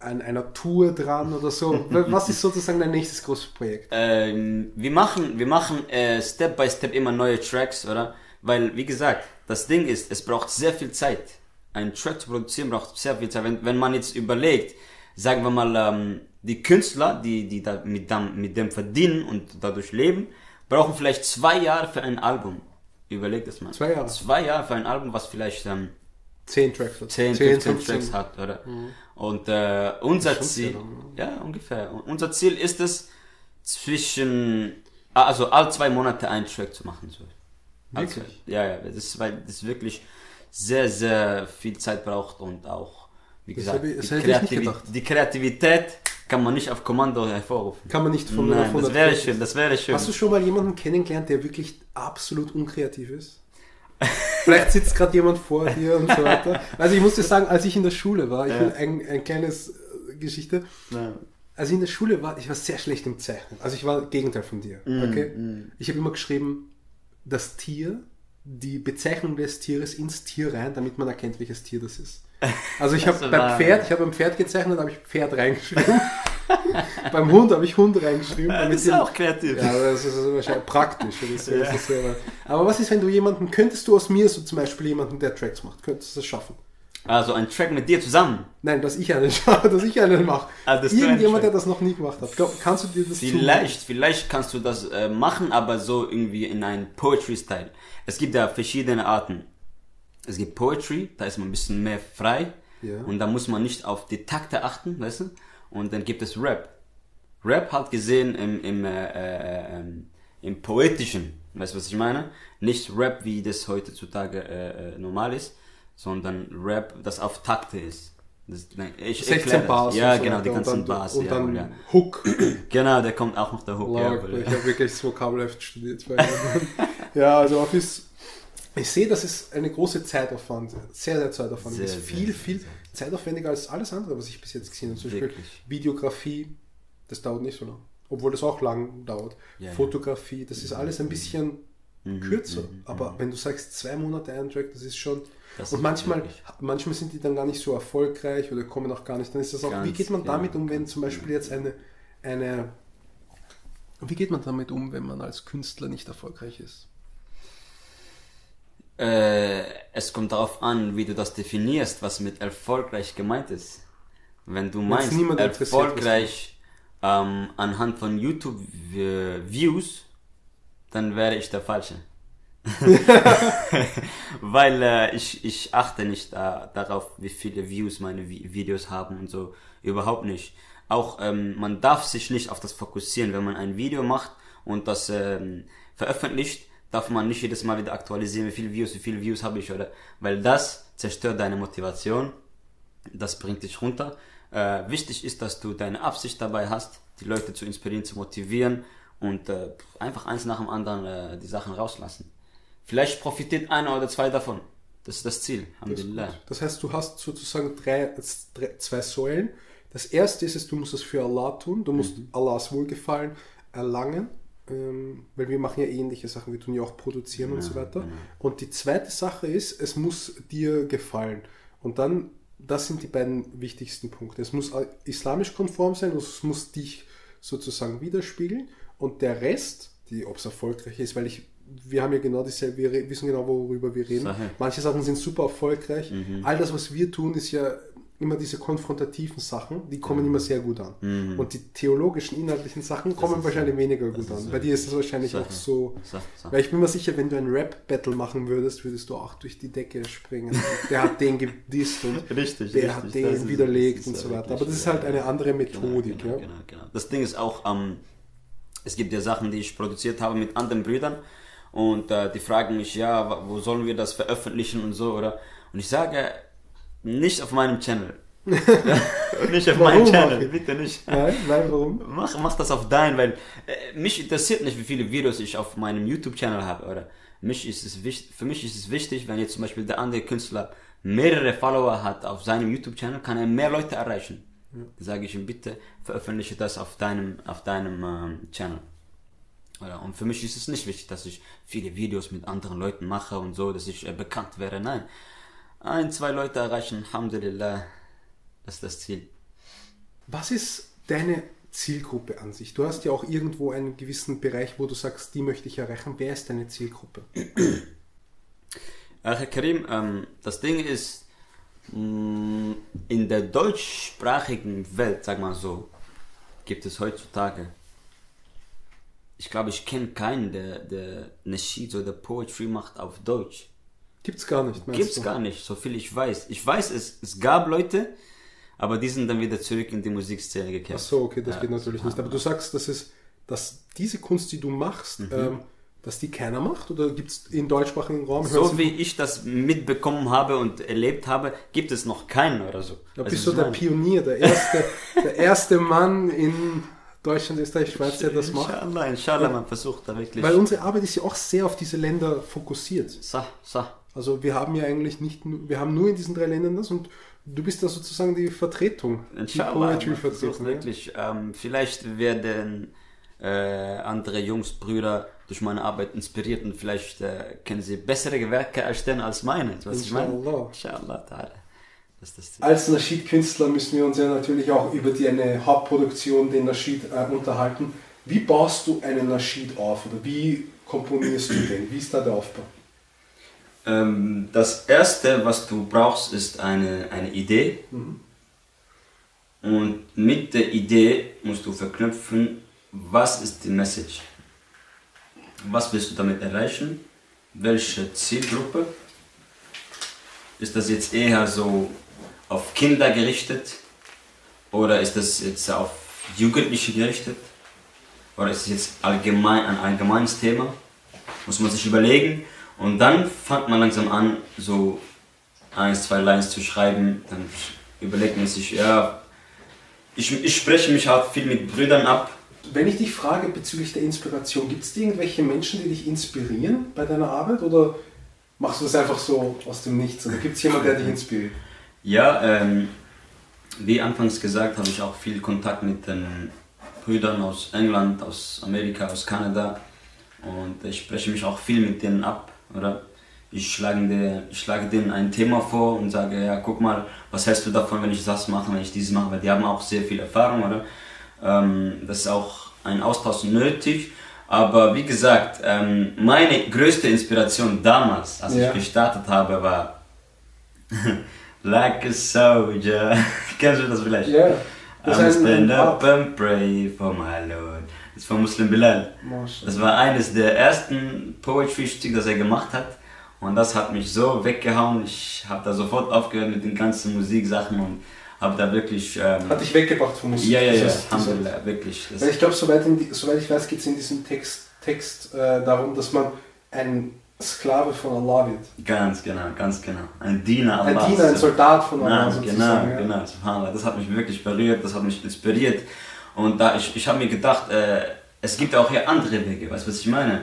an einer Tour dran oder so? Was ist sozusagen dein nächstes großes Projekt? Ähm, wir machen, wir machen äh, Step by Step immer neue Tracks, oder? Weil, wie gesagt, das Ding ist, es braucht sehr viel Zeit. Ein Track zu produzieren braucht sehr viel Zeit. Wenn, wenn man jetzt überlegt, sagen wir mal, ähm, die Künstler, die, die da mit, dem, mit dem verdienen und dadurch leben, brauchen vielleicht zwei Jahre für ein Album. Überlegt das mal. Zwei Jahre? Zwei Jahre für ein Album, was vielleicht ähm, Zehn Tracks. oder? 10, 10, 15 Tracks hat, oder? Und äh, unser Ziel, viel, ja, ungefähr. Und unser Ziel ist es, zwischen, also all zwei Monate einen Track zu machen. So. Also, Wirklich? ja, ja, das ist, weil das wirklich sehr, sehr viel Zeit braucht und auch, wie gesagt, ich- die, gedacht. die Kreativität kann man nicht auf Kommando hervorrufen. Kann man nicht von Nein, von das der- wäre schön, das wäre schön. Hast du schon mal jemanden kennengelernt, der wirklich absolut unkreativ ist? Vielleicht sitzt gerade jemand vor dir und so weiter. Also ich muss dir sagen, als ich in der Schule war, ich Ja. ein, ein kleines äh, Geschichte. Als ich in der Schule war, ich war sehr schlecht im Zeichnen. Also ich war Gegenteil von dir. Mm, Okay? Ich habe immer geschrieben, das Tier, die Bezeichnung des Tieres ins Tier rein, damit man erkennt, welches Tier das ist. Also ich habe beim Pferd, ich habe beim Pferd gezeichnet, habe ich Pferd reingeschrieben. <laughs> beim Hund habe ich Hund reingeschrieben. damit Das ist auch kreativ. ja, das ist wahrscheinlich praktisch. Das ist, aber was ist, wenn du jemanden, könntest du aus mir so zum Beispiel jemanden, der Tracks macht, könntest du das schaffen? Also ein Track mit dir zusammen. Nein, dass ich einen schaffe, <laughs> dass ich einen mache. Ah, du einen Irgendjemand, der das noch nie gemacht hat. Kannst du dir das Vielleicht, vielleicht kannst du das äh, machen, aber so irgendwie in einem Poetry-Style. Es gibt ja verschiedene Arten. Es gibt Poetry, da ist man ein bisschen mehr frei. Ja. Und da muss man nicht auf die Takte achten, weißt du? Und dann gibt es Rap. Rap halt gesehen im, im, äh, äh, ähm, im Poetischen, weißt du, was ich meine? Nicht Rap, wie das heutzutage äh, äh, normal ist, sondern Rap, das auf Takte ist. Das, ich 16 erklär das. Bars. Ja, so genau, die ganzen und dann, Bars. Und ja, dann ja. Hook. <clears throat> Genau, da kommt auch noch der Hook. Ja, Lark, aber- ich habe wirklich das Vokabelheft studiert. <laughs> ja, also Office. Ich sehe, das ist eine große Zeitaufwand. Sehr, sehr Zeitaufwand. Sehr, das ist sehr, viel, sehr, viel zeitaufwendiger als alles andere, was ich bis jetzt gesehen habe. Zum Beispiel Wirklich. Videografie, das dauert nicht so lang. Obwohl das auch lang dauert. Ja, ja. Fotografie, das ist alles ein bisschen Mhm, kürzer. Aber wenn du sagst, zwei Monate ein Track, das ist schon. Das und ist manchmal, wirklich- manchmal sind die dann gar nicht so erfolgreich oder kommen auch gar nicht. Dann ist das auch, wie Ganz geht man genau, damit um, wenn zum Beispiel jetzt eine, eine wie geht man damit um, wenn man als Künstler nicht erfolgreich ist? Äh, es kommt darauf an, wie du das definierst, was mit erfolgreich gemeint ist. Wenn du meinst, erfolgreich ähm, anhand von YouTube-Views, dann wäre ich der Falsche. <laughs> Weil äh, ich, ich achte nicht äh, darauf, wie viele Views meine Vi Videos haben und so. Überhaupt nicht. Auch ähm, man darf sich nicht auf das fokussieren. Wenn man ein Video macht und das ähm, veröffentlicht, darf man nicht jedes Mal wieder aktualisieren, wie viele Views, wie viele Views habe ich, oder? Weil das zerstört deine Motivation. Das bringt dich runter. Äh, wichtig ist, dass du deine Absicht dabei hast, die Leute zu inspirieren, zu motivieren und äh, einfach eins nach dem anderen äh, die Sachen rauslassen. Vielleicht profitiert einer oder zwei davon. Das ist das Ziel. Das, Alhamdulillah. das heißt, du hast sozusagen drei, drei, zwei Säulen. Das erste ist es, du musst es für Allah tun, du musst Allahs Wohlgefallen erlangen, ähm, weil wir machen ja ähnliche Sachen, wir tun ja auch produzieren und so weiter. Und die zweite Sache ist, es muss dir gefallen. Und dann, das sind die beiden wichtigsten Punkte. Es muss islamisch konform sein, und es muss dich sozusagen widerspiegeln. Und der Rest, die, ob es erfolgreich ist, weil ich, wir haben ja genau dieselbe, wir wissen genau, worüber wir reden. Sahih. Manche Sachen sind super erfolgreich. All das, was wir tun, ist ja immer diese konfrontativen Sachen, die kommen immer sehr gut an. Und die theologischen, inhaltlichen Sachen kommen wahrscheinlich weniger gut an. Bei dir ist es wahrscheinlich Sache. auch so. Weil ich bin mir sicher, wenn du ein Rap-Battle machen würdest, würdest du auch durch die Decke springen. Der hat den gedisst und <laughs> Richtig, der richtig. hat Das den ist- widerlegt das und ist so weiter. Aber das ist halt eine andere Methodik. Genau, ja. genau, genau. Das Ding ist auch, ähm, es gibt ja Sachen, die ich produziert habe mit anderen Brüdern und äh, die fragen mich, ja, wo sollen wir das veröffentlichen und so, oder? Und ich sage, nicht auf meinem Channel. <laughs> <laughs> nicht auf meinem Channel, bitte nicht. Nein, nein, warum? Mach, mach das auf dein, weil äh, mich interessiert nicht, wie viele Videos ich auf meinem YouTube-Channel habe, oder? Mich ist es wichtig, für mich ist es wichtig, wenn jetzt zum Beispiel der andere Künstler mehrere Follower hat auf seinem YouTube-Channel, kann er mehr Leute erreichen. Dann sage ich ihm, bitte veröffentliche das auf deinem, auf deinem ähm, Channel. Oder? Und für mich ist es nicht wichtig, dass ich viele Videos mit anderen Leuten mache und so, dass ich äh, bekannt wäre. Nein. Ein, zwei Leute erreichen, Alhamdulillah, das ist das Ziel. Was ist deine Zielgruppe an sich? Du hast ja auch irgendwo einen gewissen Bereich, wo du sagst, die möchte ich erreichen. Wer ist deine Zielgruppe? <clears throat> Herr Karim, ähm, das Ding ist, mh, in der deutschsprachigen Welt, sag mal so, gibt es heutzutage, ich glaube, ich kenne keinen, der, der Nasheed oder Poetry macht auf Deutsch. Gibt's gar nicht, Gibt's du? gar nicht, so viel ich weiß. Ich weiß, es, es gab Leute, aber die sind dann wieder zurück in die Musikszene gekehrt. Ach so, okay, das Ja, geht natürlich nicht. Aber du sagst, dass es, dass diese Kunst, die du machst, ähm, dass die keiner macht? Oder gibt es im deutschsprachigen Raum? So wie ich das mitbekommen habe und erlebt habe, gibt es noch keinen oder so. Da Also bist du der meine- Pionier, der erste, <laughs> der erste Mann in Deutschland, Österreich, Schweiz, der das macht. Inshallah, inshallah, man versucht da wirklich. Weil unsere Arbeit ist ja auch sehr auf diese Länder fokussiert. Sah, sah. Also wir haben ja eigentlich nicht nur, wir haben nur in diesen drei Ländern das und du bist da sozusagen die Vertretung. Die Inshallah, versucht Poetry-Vertretung. Ja? wirklich. Ähm, vielleicht werden äh, andere Jungs, Brüder durch meine Arbeit inspiriert und vielleicht äh, können sie bessere Werke erstellen als meine. Was ich meine? Inshallah. Inshallah, ta'ala. Als Naschid-Künstler müssen wir uns ja natürlich auch über die eine Hauptproduktion, den Naschid, äh, unterhalten. Wie baust du einen Naschid auf oder wie komponierst du den? Wie ist da der Aufbau? Ähm, das erste, was du brauchst, ist eine, eine Idee. Und mit der Idee musst du verknüpfen, was ist die Message? Was willst du damit erreichen? Welche Zielgruppe? Ist das jetzt eher so auf Kinder gerichtet? Oder ist das jetzt auf Jugendliche gerichtet? Oder ist es jetzt allgemein ein allgemeines Thema? Muss man sich überlegen. Und dann fängt man langsam an, so ein, zwei Lines zu schreiben. Dann überlegt man sich, ja, ich, ich spreche mich halt viel mit Brüdern ab. Wenn ich dich frage bezüglich der Inspiration, gibt es irgendwelche Menschen, die dich inspirieren bei deiner Arbeit oder machst du das einfach so aus dem Nichts? Oder gibt es jemanden, der dich inspiriert? Ja, ähm, wie anfangs gesagt, habe ich auch viel Kontakt mit den Brüdern aus England, aus Amerika, aus Kanada. Und ich spreche mich auch viel mit denen ab, oder? Ich schlage, der, ich schlage denen ein Thema vor und sage, ja, guck mal, was hältst du davon, wenn ich das mache, wenn ich dieses mache? Weil die haben auch sehr viel Erfahrung, oder? Ähm, das ist auch ein Austausch nötig. Aber wie gesagt, ähm, meine größte Inspiration damals, als Ja. ich gestartet habe, war <laughs> Like a soldier. <laughs> Kennst du das vielleicht? Ja, das I'm stand up and pray for my Lord. Von Muslim Bilal. Das war eines der ersten Poetry-Stücke, das er gemacht hat. Und das hat mich so weggehauen. Ich habe da sofort aufgehört mit den ganzen Musiksachen und habe da wirklich. Ähm, Hat dich weggebracht vom Musik. ja, ja, ja, Das Alhamdulillah, wirklich. Das, Weil ich glaube, soweit, die- soweit ich weiß, geht es in diesem Text, Text äh, darum, dass man ein Sklave von Allah wird. ganz genau, ganz genau. Ein Diener Ein Allahs. Diener, ein Soldat von Allah Nein, genau, ja. genau, subhanallah. Das hat mich wirklich berührt, das hat mich inspiriert. Und da ich, ich habe mir gedacht, äh, es gibt auch hier andere Wege, weißt du, was ich meine?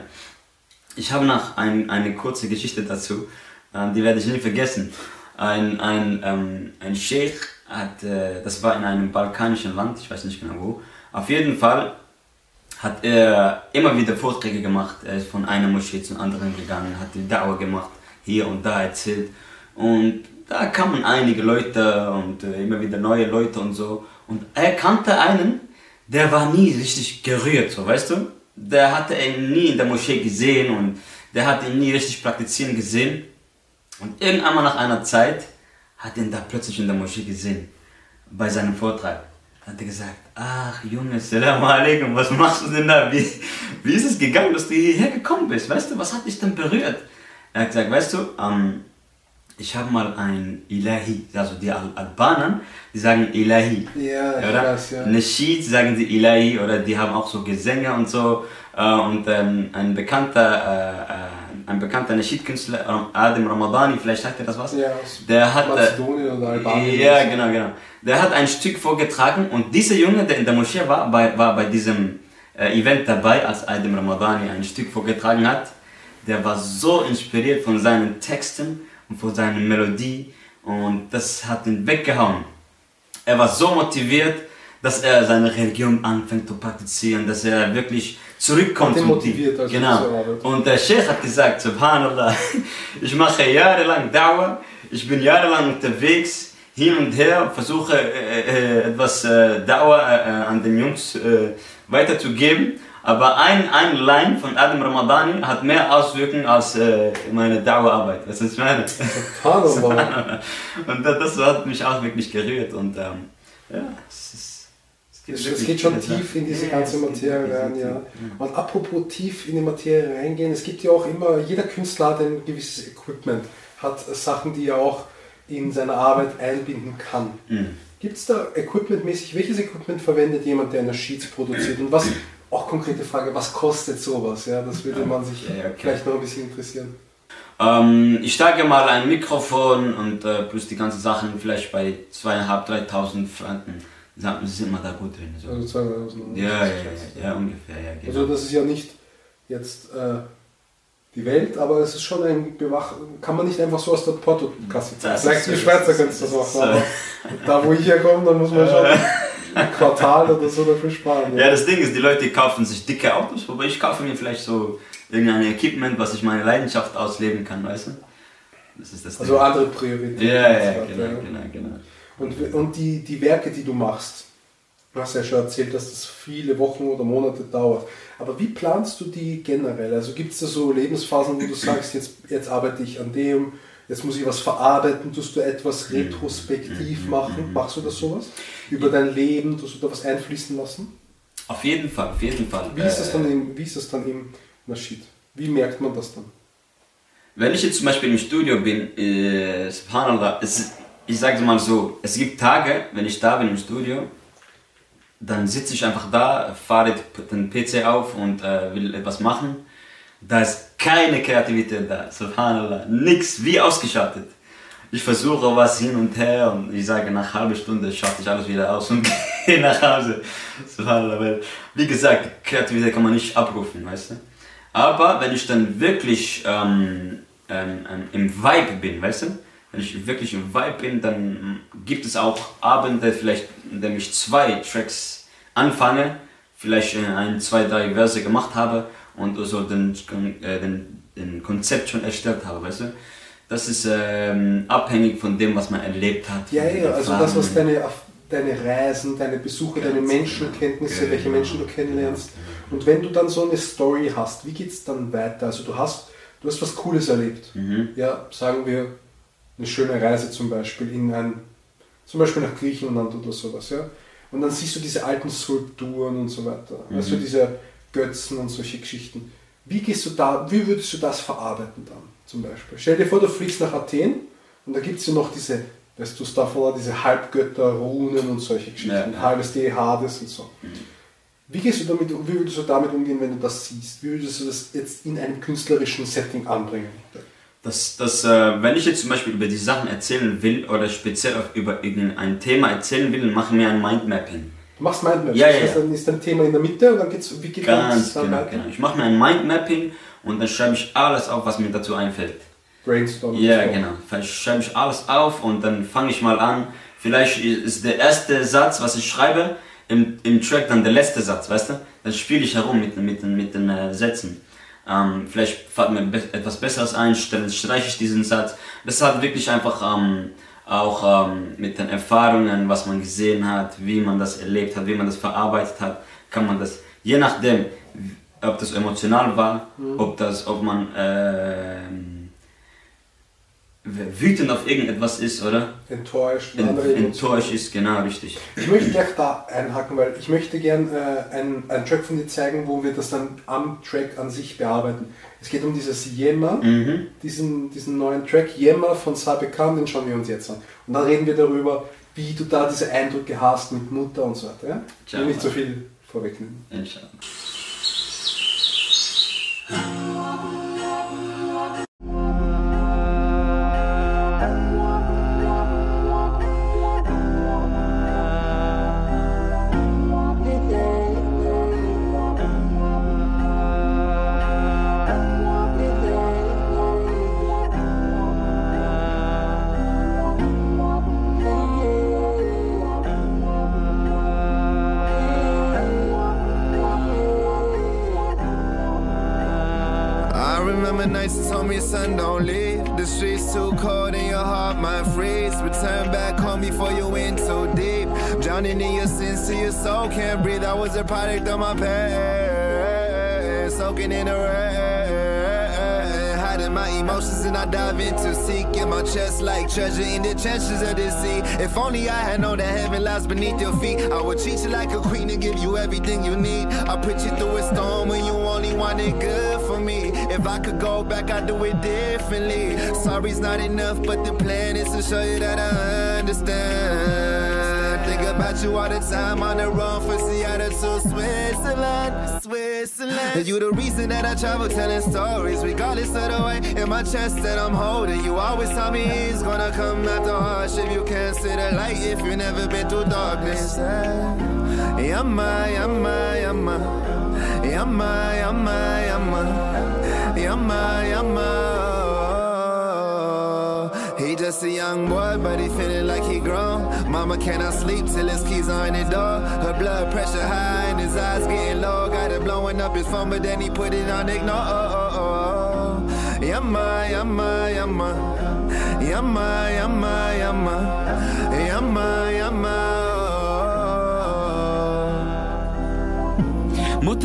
Ich habe noch ein, eine kurze Geschichte dazu, ähm, die werde ich nie vergessen. Ein, ein, ähm, ein Sheikh hat, äh, das war in einem balkanischen Land, ich weiß nicht genau wo, auf jeden Fall hat er immer wieder Vorträge gemacht. Er ist von einer Moschee zur anderen gegangen, hat die Dauer gemacht, hier und da erzählt. Und da kamen einige Leute und äh, immer wieder neue Leute und so. Und er kannte einen, der war nie richtig gerührt, so weißt du? Der hatte ihn nie in der Moschee gesehen und der hat ihn nie richtig praktizieren gesehen. Und irgendwann mal nach einer Zeit hat ihn da plötzlich in der Moschee gesehen, bei seinem Vortrag. Hat er gesagt, ach Junge, Salam alaikum, was machst du denn da? Wie, wie ist es gegangen, dass du hierher gekommen bist? Weißt du, was hat dich denn berührt? Er hat gesagt, weißt du, ähm, ich habe mal ein Ilahi, also die Al Albaner, die sagen Ilahi. Ja, ich oder? weiß, ja. Nasheed sagen sie Ilahi oder die haben auch so Gesänge und so. Äh, und ähm, ein bekannter, äh, äh, ein bekannter Nasheed-Künstler, Ram- Adem Ramadani, vielleicht sagt er das was? Ja, Der hat, Mazedonien oder Albanien. ja, oder so. genau, genau. Der hat ein Stück vorgetragen und dieser Junge, der in der Moschee war, bei, war bei diesem Event dabei, als Adem Ramadani ein Stück vorgetragen hat. Der war so inspiriert von seinen Texten von seiner Melodie und das hat ihn weggehauen. Er war so motiviert, dass er seine Religion anfängt zu praktizieren, dass er wirklich zurückkommt. Zum motiviert, also genau. Und der Sheikh hat gesagt, Subhanallah, <laughs> ich mache jahrelang Dauer, ich bin jahrelang unterwegs, hin und her, versuche äh, äh, etwas äh, Dauer äh, an den Jungs äh, weiterzugeben. Aber ein, ein Line von Adam Ramadani hat mehr Auswirkungen als äh, meine Dauerarbeit. Was ich meine? <laughs> Und das, das hat mich auch wirklich gerührt. Und ähm, ja, es ist. Es, wirklich es geht schon tief in diese ganze es geht Materie rein, ja. Und apropos tief in die Materie reingehen, es gibt ja auch immer, jeder Künstler hat ein gewisses Equipment, hat Sachen, die er auch in seine Arbeit einbinden kann. Mhm. Gibt es da equipmentmäßig, welches Equipment verwendet jemand, der eine Sheets produziert? Und was, auch konkrete Frage, was kostet sowas? Ja, das würde man sich Ja, ja, okay. vielleicht noch ein bisschen interessieren. Ähm, ich steige mal ein Mikrofon und äh, plus die ganzen Sachen vielleicht bei 2.500, 3.000 Franken sind mal da gut drin. So. Also 2000. ja, ja, ja, ja, ungefähr, ja, genau. Also das ist ja nicht jetzt äh, die Welt, aber es ist schon ein Bewach... Kann man nicht einfach so aus der Portokasse. Das Vielleicht die Schweizer können das machen, aber da wo ich herkomme, dann muss man schon Quartal oder so dafür sparen. Ja, das Ding ist, die Leute kaufen sich dicke Autos, wobei ich kaufe mir vielleicht so irgendein Equipment, was ich meine Leidenschaft ausleben kann, weißt du? Das ist das Also Ding. andere Prioritäten. Ja, ja, Ja. genau, genau, genau. Und, und die, die Werke, die du machst, du hast ja schon erzählt, dass das viele Wochen oder Monate dauert. Aber wie planst du die generell? Also gibt es da so Lebensphasen, wo du sagst, jetzt, jetzt arbeite ich an dem, jetzt muss ich was verarbeiten, tust du etwas Mhm. retrospektiv machen? Machst du das sowas? Über dein Leben, tust du da was einfließen lassen? Auf jeden Fall, auf jeden Fall. Wie ist das Äh, dann im, wie ist das dann im Naschid? Wie merkt man das dann? Wenn ich jetzt zum Beispiel im Studio bin, äh, Subhanallah, es, ich sage mal so, es gibt Tage, wenn ich da bin im Studio, dann sitze ich einfach da, fahre den PC auf und äh, will etwas machen. Da ist keine Kreativität da, Subhanallah, nix, wie ausgeschaltet. Ich versuche was hin und her und ich sage, nach halber Stunde schalte ich alles wieder aus und <laughs> gehe nach Hause. Subhanallah, weil, wie gesagt, Kreativität kann man nicht abrufen, weißt du. Aber wenn ich dann wirklich ähm, ähm, ähm, im Vibe bin, weißt du, wenn ich wirklich im Vibe bin, dann gibt es auch Abende, vielleicht, in denen ich zwei Tracks anfange, vielleicht äh, ein, zwei, drei Verse gemacht habe und so den, äh, den, den Konzept schon erstellt habe, weißt du. Das ist ähm, abhängig von dem, was man erlebt hat. Ja, ja, also das, was deine, deine Reisen, deine Besuche, deine Menschenkenntnisse, genau. welche Menschen du kennenlernst. Und wenn du dann so eine Story hast, wie geht es dann weiter? Also du hast, du hast was Cooles erlebt. Mhm. Ja, sagen wir eine schöne Reise zum Beispiel in ein, zum Beispiel nach Griechenland oder sowas, ja. Und dann siehst du diese alten Skulpturen und so weiter. Mhm. Also diese Götzen und solche Geschichten. Wie gehst du da, wie würdest du das verarbeiten dann zum Beispiel? Stell dir vor, du fliegst nach Athen und da gibt es ja noch diese, weißt du, davon diese Halbgötter, Runen und solche Geschichten, Ja, halbes D, Hades und so. Wie gehst du damit, wie würdest du damit umgehen, wenn du das siehst? Wie würdest du das jetzt in einem künstlerischen Setting anbringen? dass, dass äh, wenn ich jetzt zum Beispiel über die Sachen erzählen will oder speziell auf, über irgendein Thema erzählen will, dann mache ich mir ein Mindmapping. Du machst Mindmaps, Ja, das ja, heißt, ja. dann ist dein Thema in der Mitte und dann geht's, wie geht Ganz dann genau, weiter? genau. Ich mache mir ein Mindmapping und dann schreibe ich alles auf, was mir dazu einfällt. Brainstorm. Ja, genau. Vielleicht schreibe ich alles auf und dann fange ich mal an. Vielleicht ist der erste Satz, was ich schreibe, im, im Track dann der letzte Satz, weißt du? Dann spiele ich herum mit, den- mit, mit den äh, Sätzen. Ähm, vielleicht fällt mir be etwas Besseres ein, dann streiche ich diesen Satz. Das hat wirklich einfach ähm, auch ähm, mit den Erfahrungen, was man gesehen hat, wie man das erlebt hat, wie man das verarbeitet hat, kann man das, je nachdem, ob das emotional war, ob das, ob man ähm, wütend auf irgendetwas ist, oder? Enttäuscht. Ent, enttäuscht ist, genau, richtig. Ich möchte gleich da einhaken, weil ich möchte gern äh, einen, einen Track von dir zeigen, wo wir das dann am Track an sich bearbeiten. Es geht um dieses Yemma, Mhm. diesen, diesen neuen Track Yemma von Sabe Khan, den schauen wir uns jetzt an. Und dann reden wir darüber, wie du da diese Eindrücke hast mit Mutter und so weiter. Ja? Ich will nicht so viel vorwegnehmen. Inshallah. Son, don't leave. The streets too cold and your heart might freeze. Return back home before you went too deep. Drowning in your sins till your soul can't breathe. I was a product of my past, soaking in the rain. My emotions and I dive into seek in my chest like treasure in the trenches of the sea. If only I had known that heaven lies beneath your feet, I would treat you like a queen and give you everything you need. I put you through a storm when you only wanted good for me. If I could go back, I'd do it differently. Sorry's not enough, but the plan is to show you that I understand. About you all the time on the road for Seattle to Switzerland, Switzerland. You the reason that I travel telling stories, regardless of the way in my chest that I'm holding. You always tell me it's gonna come after hardship. You can't see the light if you never been through darkness. Yama, yama, yama, yama, yama, yama, yama, yama. Just a young boy, but he feeling like he grown. Mama cannot sleep till his keys are in the door. Her blood pressure high and his eyes getting low. Got it blowing up his phone, but then he put it on ignore. Oh, oh, oh. Yama, yama, yama, yama, yama, yama, yama, yama.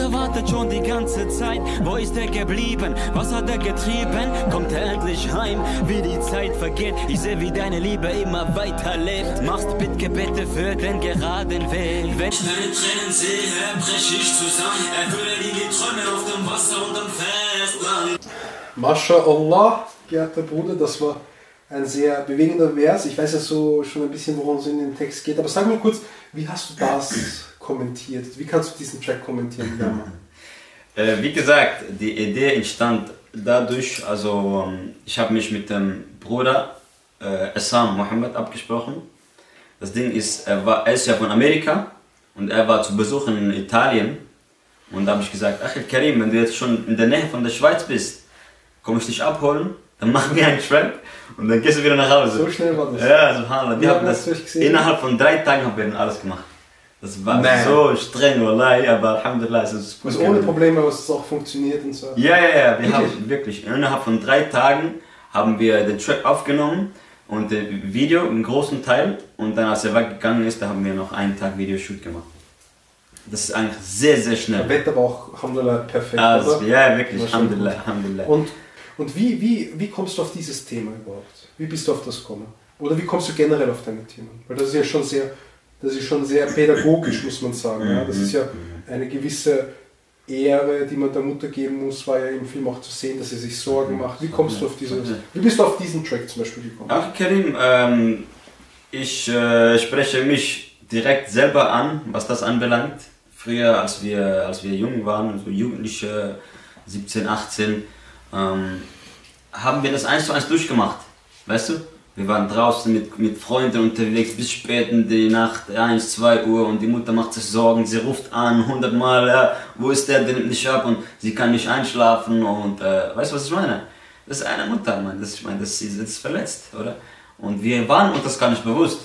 Mutter wartet schon die ganze Zeit, wo ist er geblieben? Was hat er getrieben? Kommt er endlich heim, wie die Zeit vergeht? Ich sehe, wie deine Liebe immer weiterlebt. Machst Bittgebete für den geraden Weg. Wenn ich deine Tränen sehe, brech ich zusammen. Erfülle die Träume auf dem Wasser und am Festland. MashaAllah, geehrter Bruder, das war ein sehr bewegender Vers. Ich weiß ja so schon ein bisschen, worum es in den Text geht, aber sag mir kurz, wie hast du das kommentiert? Wie kannst du diesen Track kommentieren? Ja, Mann. <laughs> Äh, wie gesagt, die Idee entstand dadurch, also ähm, ich habe mich mit dem Bruder äh, Essam Mohammed abgesprochen. Das Ding ist, er, war, er ist ja von Amerika und er war zu Besuch in Italien. Und da habe ich gesagt, Achel Karim, wenn du jetzt schon in der Nähe von der Schweiz bist, komm ich dich abholen, dann <laughs> machen wir einen Track und dann gehst du wieder nach Hause. So schnell war das. Ja, subhanallah. Wir Ja, haben das, innerhalb von drei Tagen haben wir dann alles gemacht. Das war Nein. so streng, wallahi, aber alhamdulillah, es ist gut Also ohne. Probleme, aber es ist auch funktioniert und so. Ja, ja, ja, wir Wirklich? haben wirklich innerhalb von drei Tagen haben wir den Track aufgenommen und das Video im großen Teil und dann als er weggegangen ist, da haben wir noch einen Tag Videoshoot gemacht. Das ist eigentlich sehr, sehr Das schnell. Wetter war auch, Alhamdulillah, perfekt. Also, oder? ja, wirklich, Alhamdulillah. Alhamdulillah. Und, und wie, wie, wie kommst du auf dieses Thema überhaupt? Wie bist du auf das gekommen? Oder wie kommst du generell auf deine Themen? Weil das ist ja schon sehr, das ist schon sehr pädagogisch, muss man sagen. Ja? Das ist ja eine gewisse Ehre, die man der Mutter geben muss, war ja im Film auch zu sehen, dass sie sich Sorgen macht. Wie kommst du auf dieses, wie bist du auf diesen Track zum Beispiel gekommen? Ach Karim, ähm, ich äh, spreche mich direkt selber an, was das anbelangt. Früher, als wir, als wir jung waren, so Jugendliche, 17, 18, ähm, haben wir das eins zu eins durchgemacht. Weißt du? Wir waren draußen mit, mit Freunden unterwegs bis spät in die Nacht, 1, 2 Uhr und die Mutter macht sich Sorgen, sie ruft an, 100 Mal, ja, wo ist der, der nimmt nicht ab und sie kann nicht einschlafen und äh, weißt du, was ich meine? Das ist eine Mutter, Mann, das, ich meine, das, sie ist verletzt, oder? Und wir waren uns das gar nicht bewusst.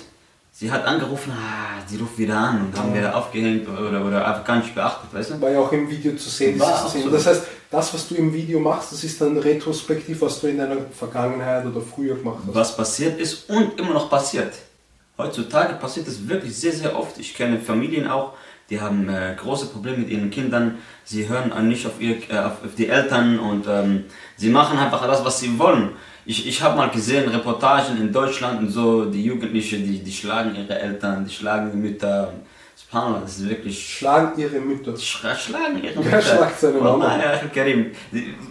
Sie hat angerufen, ah, sie ruft wieder an und haben wir aufgehängt oder, oder einfach gar nicht beachtet, weißt du? War ja auch im Video zu sehen. Auch Szene. so. Das heißt, das, was du im Video machst, das ist dann retrospektiv, was du in deiner Vergangenheit oder früher gemacht hast. was passiert ist und immer noch passiert. Heutzutage passiert es wirklich sehr, sehr oft. Ich kenne Familien auch, die haben äh, große Probleme mit ihren Kindern. Sie hören nicht auf, ihr, äh, auf, die Eltern und ähm, sie machen einfach das, was sie wollen. Ich, ich habe mal gesehen, Reportagen in Deutschland und so, die Jugendlichen, die, die schlagen ihre Eltern, die schlagen die Mütter. Subhanallah, Das ist wirklich Schlagen ihre Mütter. Schra- schlagen ihre Wer Mütter. schlagt seine Oh Mama? ja, Karim.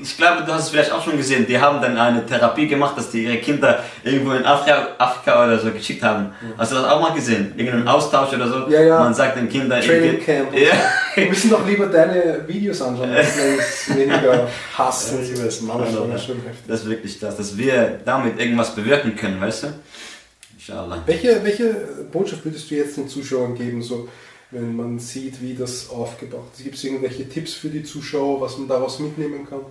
Ich glaube, du hast es vielleicht auch schon gesehen. Die haben dann eine Therapie gemacht, dass die ihre Kinder irgendwo in Afrika, Afrika oder so geschickt haben. Hast du das auch mal gesehen? Irgendeinen Austausch oder so? Ja, ja. Man sagt den Kindern... Training Camp. Ja. Wir müssen doch lieber deine Videos anschauen, <laughs> als uns weniger weiß, Mann, das schon heftig. Das ist wirklich das, dass wir damit irgendwas bewirken können, weißt du? Inshallah. Welche, welche Botschaft würdest du jetzt den Zuschauern geben, so, wenn man sieht, wie das aufgebaut ist? Gibt es irgendwelche Tipps für die Zuschauer, was man daraus mitnehmen kann?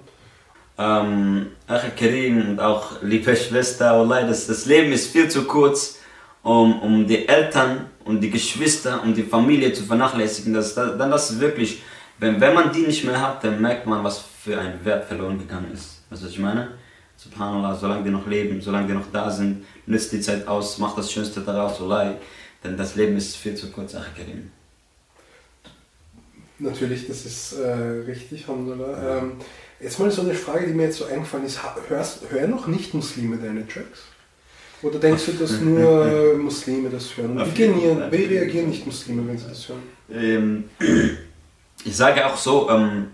Ähm, Ach Karim und auch liebe Schwester, Wallahi, das, das Leben ist viel zu kurz, um, um die Eltern und die Geschwister und die Familie zu vernachlässigen. Das, das, dann das wirklich, wenn, wenn man die nicht mehr hat, dann merkt man, was für ein Wert verloren gegangen ist. Weißt du, was ich meine? Subhanallah, solange die noch leben, solange die noch da sind, nützt die Zeit aus, macht das Schönste daraus, Wallahi. Denn das Leben ist viel zu kurz, Ach Karim. Natürlich, das ist äh, richtig, Alhamdulillah. Ähm, jetzt mal so eine Frage, die mir jetzt so eingefallen ist. Hörst, hören noch Nicht-Muslime deine Tracks? Oder denkst du, dass nur <laughs> Muslime das hören? Und wie, wie reagieren Nicht-Muslime, wenn sie das hören? Ähm, <clears throat> ich sage auch so, ähm,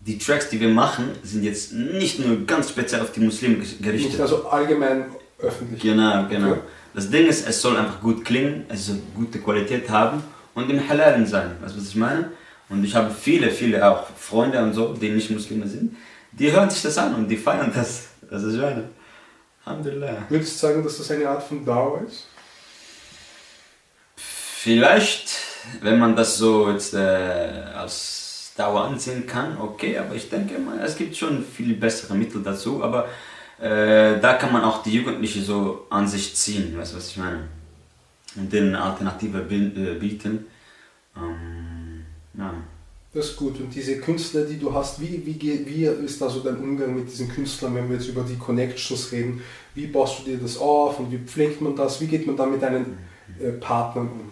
die Tracks, die wir machen, sind jetzt nicht nur ganz speziell auf die Muslime gerichtet. Nicht also allgemein öffentlich. Genau, genau. Okay. Das Ding ist, es soll einfach gut klingen, es soll gute Qualität haben und im Halalen sein. Weißt du, was ich meine? Und ich habe viele, viele auch Freunde und so, die nicht Muslime sind, die hören sich das an und die feiern das. Das ist meine. Alhamdulillah. Würdest du sagen, dass das eine Art von Dauer ist? Vielleicht, wenn man das so jetzt äh, als Dauer ansehen kann, okay, aber ich denke mal, es gibt schon viel bessere Mittel dazu, aber äh, da kann man auch die Jugendlichen so an sich ziehen, weißt du, was ich meine? Und denen eine Alternative äh, bieten. Ähm, ja. Das ist gut. Und diese Künstler, die du hast, wie, wie, wie ist da so dein Umgang mit diesen Künstlern, wenn wir jetzt über die Connections reden? Wie baust du dir das auf und wie pflegt man das? Wie geht man da mit deinen äh, Partnern um?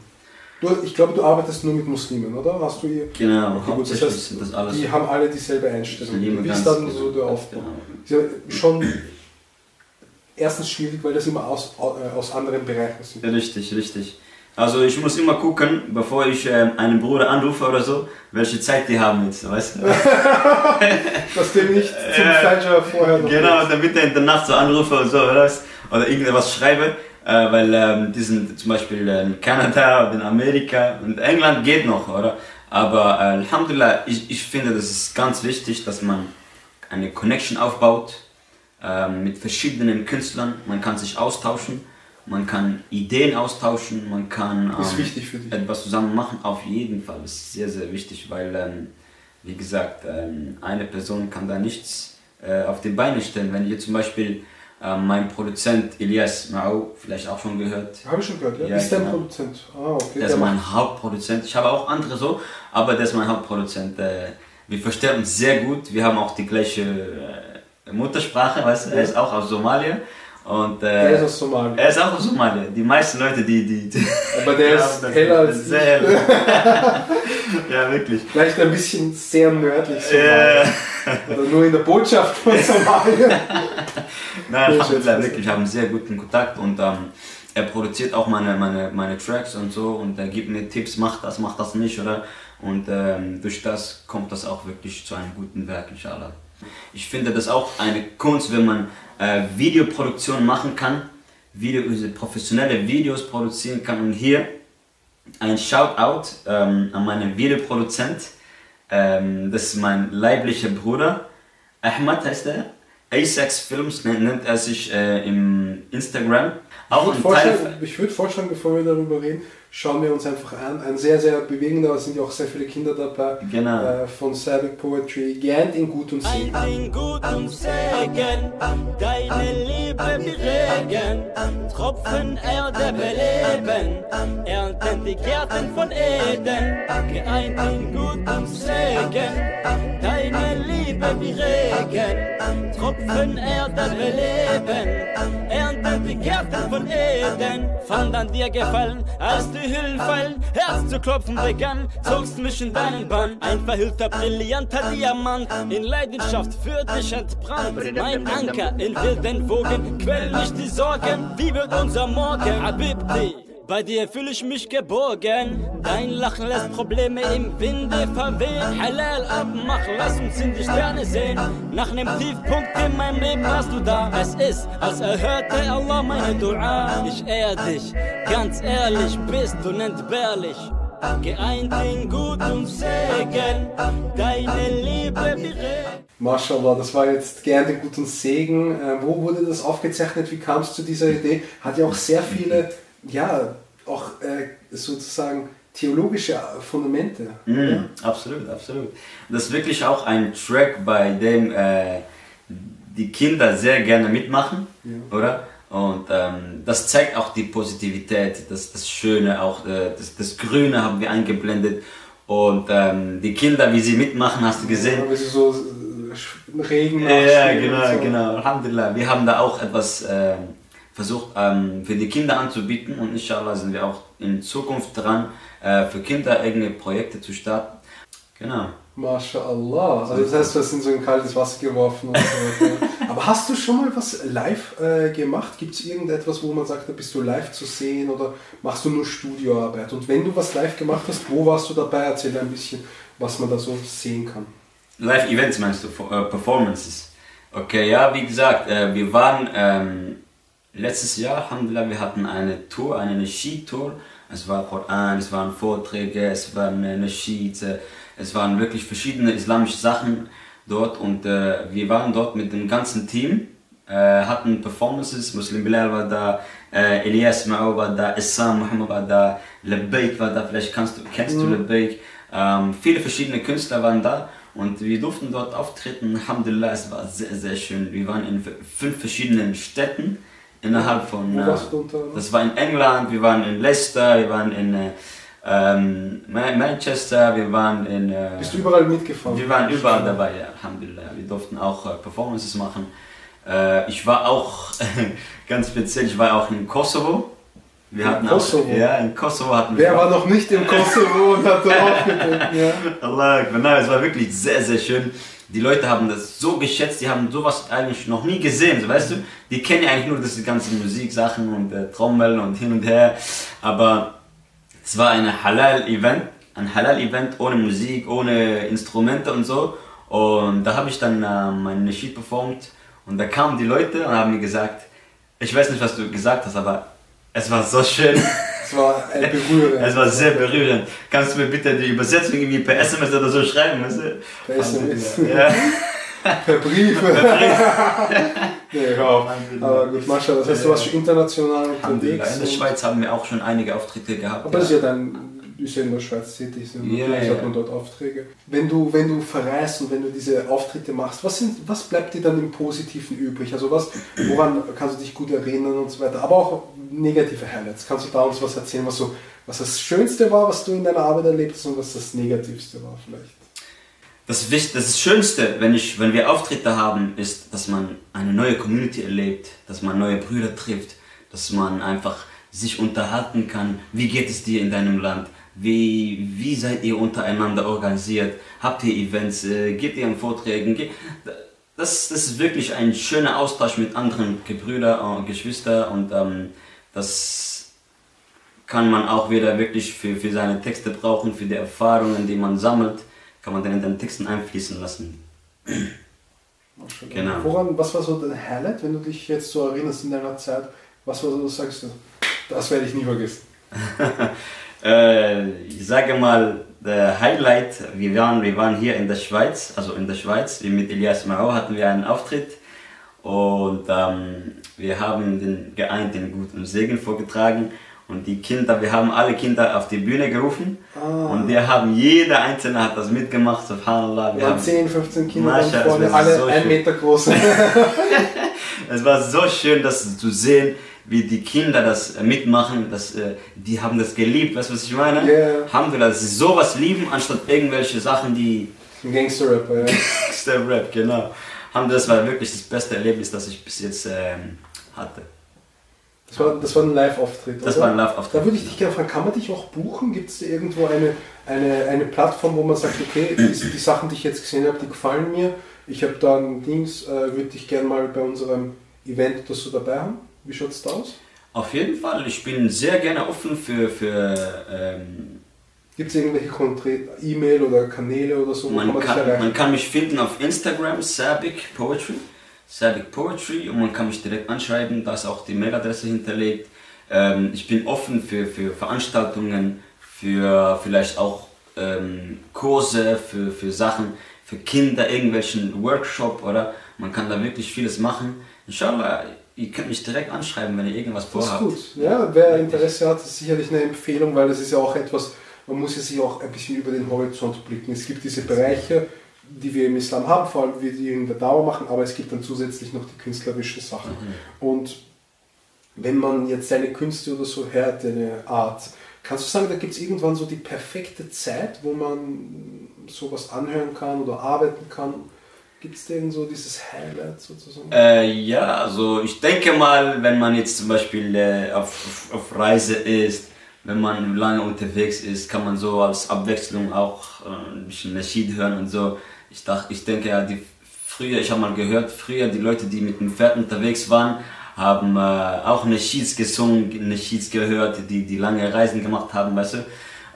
Du, ich glaube, du arbeitest nur mit Muslimen, oder? Hast du hier? Genau, Okay, gut, das heißt, das alles. die haben alle dieselbe Einstellung. Wie ist dann so der Aufbau? Genau. Schon erstens schwierig, weil das immer aus, äh, aus anderen Bereichen sind. Richtig, richtig. Also ich muss immer gucken, bevor ich ähm, einen Bruder anrufe oder so, welche Zeit die haben jetzt, weißt du? <laughs> Dass der nicht <laughs> zum Ja. Fleischer vorher noch Genau, damit er in der Nacht so anrufe und so, oder, was? oder irgendwas schreibe, äh, weil ähm, die sind zum Beispiel in Kanada und in Amerika und England geht noch, oder? Aber äh, Alhamdulillah, ich, ich finde, das ist ganz wichtig, dass man eine Connection aufbaut ähm, mit verschiedenen Künstlern, man kann sich austauschen, man kann Ideen austauschen, man kann ähm, etwas zusammen machen, auf jeden Fall. Das ist sehr, sehr wichtig, weil, ähm, wie gesagt, ähm, eine Person kann da nichts äh, auf die Beine stellen. Wenn ihr zum Beispiel ähm, mein Produzent Elias Mao, vielleicht auch schon gehört, Habe ich schon gehört, ja? Ja, ist der genau. Produzent? Ah, okay. der ist mein Hauptproduzent. Ich habe auch andere so, aber der ist mein Hauptproduzent. Äh, wir verstehen uns sehr gut. Wir haben auch die gleiche äh, Muttersprache, weißt du? Er ist auch aus Somalia. Und, äh, Der ist aus Somalia. er ist auch aus Somalia. Die meisten Leute, die. die, die Aber der <laughs> ist heller als sehr hell. <laughs> ja, wirklich. Vielleicht ein bisschen sehr nördlich Somalia. Oder nur in der Botschaft von <laughs> Somalia. Nein, Alhamdulillah, wirklich, wir haben sehr guten Kontakt und ähm, er produziert auch meine, meine, meine Tracks und so und er gibt mir Tipps, mach das, mach das nicht, oder? Und ähm, durch das kommt das auch wirklich zu einem guten Werk, inshallah. Ich finde das auch eine Kunst, wenn man äh, Videoproduktion machen kann, Video, also professionelle Videos produzieren kann und hier ein Shoutout ähm, an meinen Videoproduzent. Ähm, das ist mein leiblicher Bruder. Ahmad heißt er. A6 Films nennt, er sich äh, im Instagram. Auch Ich würde vorschlagen, ich würde vorschlagen, bevor wir darüber reden, schauen wir uns einfach an. Ein sehr, sehr bewegender, es sind ja auch sehr viele Kinder dabei, Genau. äh, von Sabic Poetry, Gern in Gut und Sinn. Ein Gut und Segen, deine Liebe bewegen, Tropfen Erde beleben, ernten die Gärten von Eden, geeint in Gut und Segen, deine Liebe wie Regen, Tropfen Erde beleben, ernten die Gärten von Eden, fand an dir gefallen, als die Hüllen fallen, Herz zu klopfen begann, zogst mich in deinen Bann, ein verhüllter, brillanter Diamant, in Leidenschaft für dich entbrannt, mein Anker in wilden Wogen, quell nicht die Sorgen, wie wird unser Morgen, Abibdi. Bei dir fühle ich mich geborgen. Dein Lachen lässt Probleme im Winde verwehen. Halal abmach, lass uns in die Sterne sehen. Nach nem Tiefpunkt in meinem Leben warst du da. Es ist, als erhörte Allah meine Dua. Ich ehr dich, ganz ehrlich bist du entbehrlich. Geeint in Gut und Segen, deine Liebe berät. Mashallah, das war jetzt Gern in Gut und Segen. Äh, wo wurde das aufgezeichnet? Wie kam es zu dieser Idee? Hat ja auch sehr viele, ja, auch äh, sozusagen theologische Fundamente. Mm, absolut, absolut. Das ist wirklich auch ein Track, bei dem äh, die Kinder sehr gerne mitmachen, oder? Und ähm, das zeigt auch die Positivität, das, das Schöne, auch äh, das, das Grüne haben wir eingeblendet. Und ähm, die Kinder, wie sie mitmachen, hast du gesehen? Ja, so äh, Regen Ja, genau, so. genau. Alhamdulillah. Wir haben da auch etwas ähm, versucht ähm, für die Kinder anzubieten und inshallah sind wir auch in Zukunft dran, äh, für Kinder eigene Projekte zu starten. Genau. MashaAllah. Also das heißt, du hast in so ein kaltes Wasser geworfen und so weiter. <laughs> Aber hast du schon mal was live äh, gemacht? Gibt es irgendetwas, wo man sagt, da bist du live zu sehen oder machst du nur Studioarbeit? Und wenn du was live gemacht hast, wo warst du dabei? Erzähl ein bisschen, was man da so sehen kann. Live-Events meinst du, äh, Performances? Okay, ja, wie gesagt, äh, wir waren ähm, letztes Jahr, Alhamdulillah, wir hatten eine Tour, eine Nasheed-Tour. Es war Koran, es waren Vorträge, es waren Nasheed, äh, es waren wirklich verschiedene islamische Sachen dort und äh, wir waren dort mit dem ganzen Team, äh, hatten Performances, Muslim Bilal war da, äh, Elias Ma'ou war da, Issam Muhammad war da, Labbaik war da, vielleicht kannst du, kennst du Labbaik. Ähm, viele verschiedene Künstler waren da und wir durften dort auftreten. Alhamdulillah, es war sehr, sehr schön. Wir waren in fünf verschiedenen Städten innerhalb von. Wo äh, warst du unter? Das war in England, wir waren in Leicester, wir waren in äh, ähm, Ma- Manchester, wir waren in. Äh, Bist du überall mitgefahren? wir waren überall dabei, ja, Alhamdulillah. Wir durften auch äh, Performances machen. Äh, ich war auch, <laughs> ganz speziell, ich war auch in Kosovo. Wir In hatten Kosovo? Auch, ja, in Kosovo hatten wir Wer war noch nicht im Kosovo und hat da <laughs> aufgetreten? Ja. Allah. Nein, es war wirklich sehr, sehr schön. Die Leute haben das so geschätzt, die haben sowas eigentlich noch nie gesehen, so, weißt du? Die kennen ja eigentlich nur diese ganzen Musiksachen und äh, Trommeln und hin und her. Aber es war ein Halal-Event, ein Halal-Event ohne Musik, ohne Instrumente und so. Und da habe ich dann äh, meinen Nasheed performt und da kamen die Leute und haben mir gesagt, ich weiß nicht, was du gesagt hast, aber es war so schön. <laughs> Es war ein <laughs> berührend. Es war sehr berührend. Kannst du mir bitte die Übersetzung irgendwie per SMS oder so schreiben? Weißt du? Per SMS. Ja. <laughs> Per Brief. <laughs> nee, hör auf. Aber gut, Mascha, das heißt, du warst schon international unterwegs. In der Schweiz haben wir auch schon einige Auftritte gehabt. Aber das ist ja dann, du bist ja in der Schweiz tätig, so Ja, natürlich ja. hat man dort Aufträge. Wenn du, wenn du verreist und wenn du diese Auftritte machst, was, sind, was bleibt dir dann im Positiven übrig? Also was, woran kannst du dich gut erinnern und so weiter? Aber auch negative Highlights. Kannst du da uns was erzählen, was so, was das Schönste war, was du in deiner Arbeit erlebt hast und was das Negativste war vielleicht? Das, das Schönste, wenn, ich, wenn wir Auftritte haben, ist, dass man eine neue Community erlebt, dass man neue Brüder trifft, dass man einfach sich unterhalten kann. Wie geht es dir in deinem Land? Wie, wie seid ihr untereinander organisiert? Habt ihr Events? Äh, geht ihr an Vorträgen? Ge das, das ist wirklich ein schöner Austausch mit anderen Gebrüder und Geschwister und ähm, das kann man auch wieder wirklich für, für seine Texte brauchen, für die Erfahrungen, die man sammelt, kann man dann in den Texten einfließen lassen. Genau. Woran, was war so dein Highlight, wenn du dich jetzt so erinnerst in deiner Zeit? Was war so, sagst du, das werde ich nie vergessen? <laughs> Äh, ich sage mal, der Highlight, wir waren, wir waren hier in der Schweiz, also in der Schweiz, wir mit Elias Mao hatten wir einen Auftritt und ähm, wir haben den geeinten Gut und Segen vorgetragen und die Kinder, wir haben alle Kinder auf die Bühne gerufen Ah. und wir haben, jeder Einzelne hat das mitgemacht, subhanallah. Wir haben 10, 15 Kinder Mascha, vorne, alle so ein schön. Meter groß. <laughs> Es war so schön, das zu sehen, wie die Kinder das äh, mitmachen. Das, äh, die haben das geliebt, weißt du, was ich meine? Ja. Alhamdulillah, dass sie sowas lieben, anstatt irgendwelche Sachen, die Ein Gangster-Rapper, ja. Gangster Rap, genau. Alhamdulillah, das war wirklich das beste Erlebnis, das ich bis jetzt ähm, hatte. Das war, das war ein Live-Auftritt. Das oder? war ein Live-Auftritt. Da würde ich dich gerne fragen, kann man dich auch buchen? Gibt es da irgendwo eine, eine, eine Plattform, wo man sagt, okay, die, die Sachen, die ich jetzt gesehen habe, die gefallen mir. Ich habe da ein Dings, äh, würde dich gerne mal bei unserem Event das so dabei haben. Wie schaut es da aus? Auf jeden Fall, ich bin sehr gerne offen für, für ähm, Gibt es irgendwelche konkreten E-Mail oder Kanäle oder so, man, dich kann, man kann mich finden auf Instagram, Sabic Poetry. Sabic Poetry und man kann mich direkt anschreiben, da ist auch die Mailadresse hinterlegt. Ähm, ich bin offen für, für Veranstaltungen, für vielleicht auch ähm, Kurse, für, für Sachen, für Kinder, irgendwelchen Workshop oder man kann da wirklich vieles machen. Inshallah, ihr könnt mich direkt anschreiben, wenn ihr irgendwas Das ist vorhabt. gut. Ja, wer Interesse hat, ist sicherlich eine Empfehlung, weil das ist ja auch etwas, man muss ja sich auch ein bisschen über den Horizont blicken. Es gibt diese Bereiche, die wir im Islam haben, vor allem wir die in der Dauer machen, aber es gibt dann zusätzlich noch die künstlerischen Sachen. Und wenn man jetzt seine Künste oder so hört, eine Art, kannst du sagen, da gibt es irgendwann so die perfekte Zeit, wo man sowas anhören kann oder arbeiten kann? Gibt es denn so dieses Highlight sozusagen? Äh, ja, also ich denke mal, wenn man jetzt zum Beispiel äh, auf, auf, Reise ist, wenn man lange unterwegs ist, kann man so als Abwechslung auch äh, ein bisschen Nasheed hören und so. Ich dachte, ich denke ja, die früher, ich habe mal gehört, früher die Leute, die mit dem Pferd unterwegs waren, haben äh, auch Nasheeds gesungen, Nasheeds gehört, die, die lange Reisen gemacht haben, weißt du.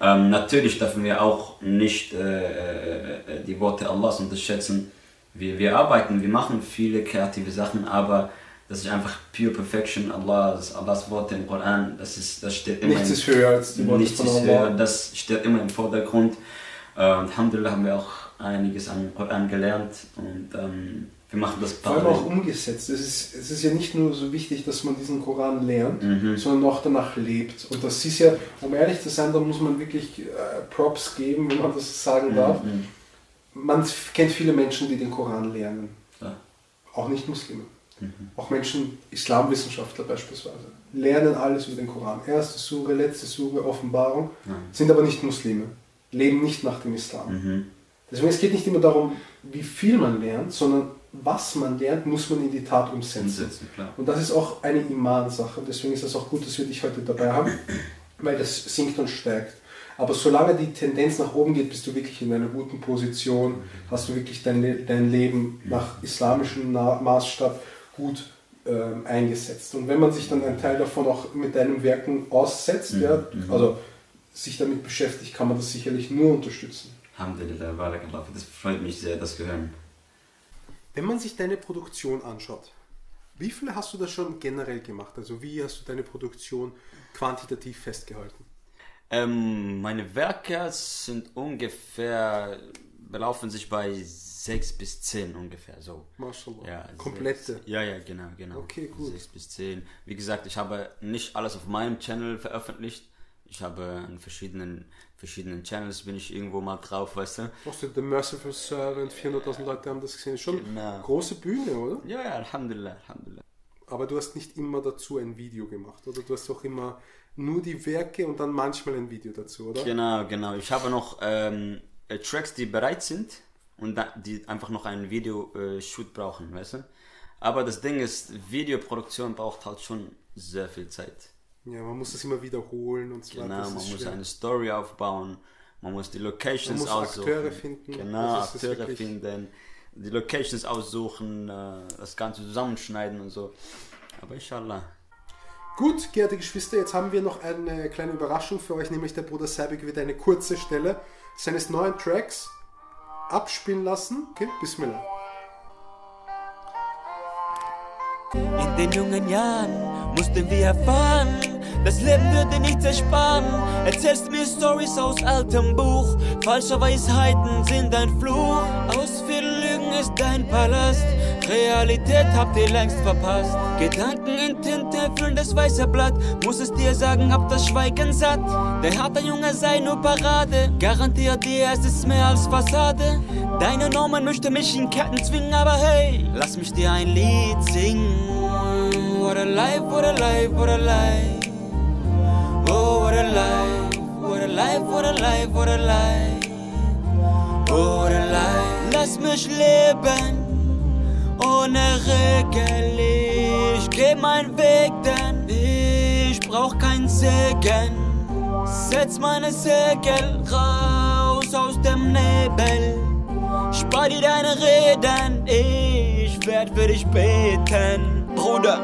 Ähm, natürlich dürfen wir auch nicht äh, äh, die Worte Allahs unterschätzen. Wir, wir arbeiten, wir machen viele kreative Sachen, aber Das ist einfach pure Perfection. Allah, das Allahs Wort im Koran, das, ist, das steht immer Nichts ist höher als die Worte nichts von ist Allah. höher, das steht immer im Vordergrund. Äh, Alhamdulillah haben wir auch einiges an Koran gelernt und ähm, wir machen das Vor allem auch umgesetzt. Es ist, es ist ja nicht nur so wichtig, dass man diesen Koran lernt, Mhm. sondern auch danach lebt. Und das ist ja, um ehrlich zu sein, da muss man wirklich äh, Props geben, wenn man das sagen darf. Mhm. Man kennt viele Menschen, die den Koran lernen. Ja. Auch nicht Muslime. Mhm. Auch Menschen, Islamwissenschaftler beispielsweise, lernen alles über den Koran. Erste Sure, letzte Sure, Offenbarung, Ja. sind aber nicht Muslime, leben nicht nach dem Islam. Mhm. Deswegen es geht nicht immer darum, wie viel man lernt, sondern was man lernt, muss man in die Tat umsetzen. Umsetzen. Und das ist auch eine Iman-Sache. Deswegen ist es auch gut, dass wir dich heute dabei haben, weil das sinkt und stärkt. Aber solange die Tendenz nach oben geht, bist du wirklich in einer guten Position, hast du wirklich dein, dein Leben nach islamischem Maßstab gut ähm, eingesetzt. Und wenn man sich dann einen Teil davon auch mit deinen Werken aussetzt, ja, also sich damit beschäftigt, kann man das sicherlich nur unterstützen. Alhamdulillah, Barakallah. Das freut mich sehr, das zu hören. Wenn man sich deine Produktion anschaut, wie viele hast du da schon generell gemacht? Also wie hast du deine Produktion quantitativ festgehalten? Ähm, meine Werke sind ungefähr, belaufen sich bei 6 bis 10 ungefähr, so. Mashallah. Ja, Komplette. Sechs, ja, ja, genau, genau. Okay, gut. 6 bis 10. Wie gesagt, ich habe nicht alles auf meinem Channel veröffentlicht. Ich habe an verschiedenen, verschiedenen Channels bin ich irgendwo mal drauf, weißt du? Hast du The Merciful Servant, 400.000 Leute haben das gesehen. Schon Genau. große Bühne, oder? Ja, ja, Alhamdulillah, Alhamdulillah. Aber du hast nicht immer dazu ein Video gemacht, oder? Du hast auch immer nur die Werke und dann manchmal ein Video dazu, oder? Genau, genau. Ich habe noch ähm, äh, Tracks, die bereit sind und da, die einfach noch einen Video-Shoot brauchen, weißt du? Aber das Ding ist, Videoproduktion braucht halt schon sehr viel Zeit. Ja, man muss das immer wiederholen und so Genau, weiter. Das man muss schwer. eine Story aufbauen, man muss die Locations Man muss aussuchen. Akteure finden. Genau, Akteure finden, die Locations aussuchen, äh, das Ganze zusammenschneiden und so. Aber inshallah. Gut, geehrte Geschwister, jetzt haben wir noch eine kleine Überraschung für euch, nämlich der Bruder Sabik wird eine kurze Stelle seines neuen Tracks abspielen lassen. Okay, Bismillah. In den jungen Jahren mussten wir erfahren, das Leben würde nichts ersparen. Erzählst mir Stories aus altem Buch, falsche Weisheiten sind ein Fluch. Aus vielen ist dein Palast, Realität habt ihr längst verpasst. Gedanken in Tinte füllen das weiße Blatt, muss es dir sagen, hab das Schweigen satt. Der harte Junge sei nur Parade, garantiert dir, es ist mehr als Fassade. Deine Normen möchte mich in Ketten zwingen, aber hey, lass mich dir ein Lied singen. What a life, what a life, what a life. Oh, what a life, what a life, what a life, what a life. Life. Lass mich leben, ohne Regel. Ich geh meinen Weg, denn ich brauch kein Segen. Setz meine Segel raus aus dem Nebel. Spar dir deine Reden, ich werd für dich beten. Bruder,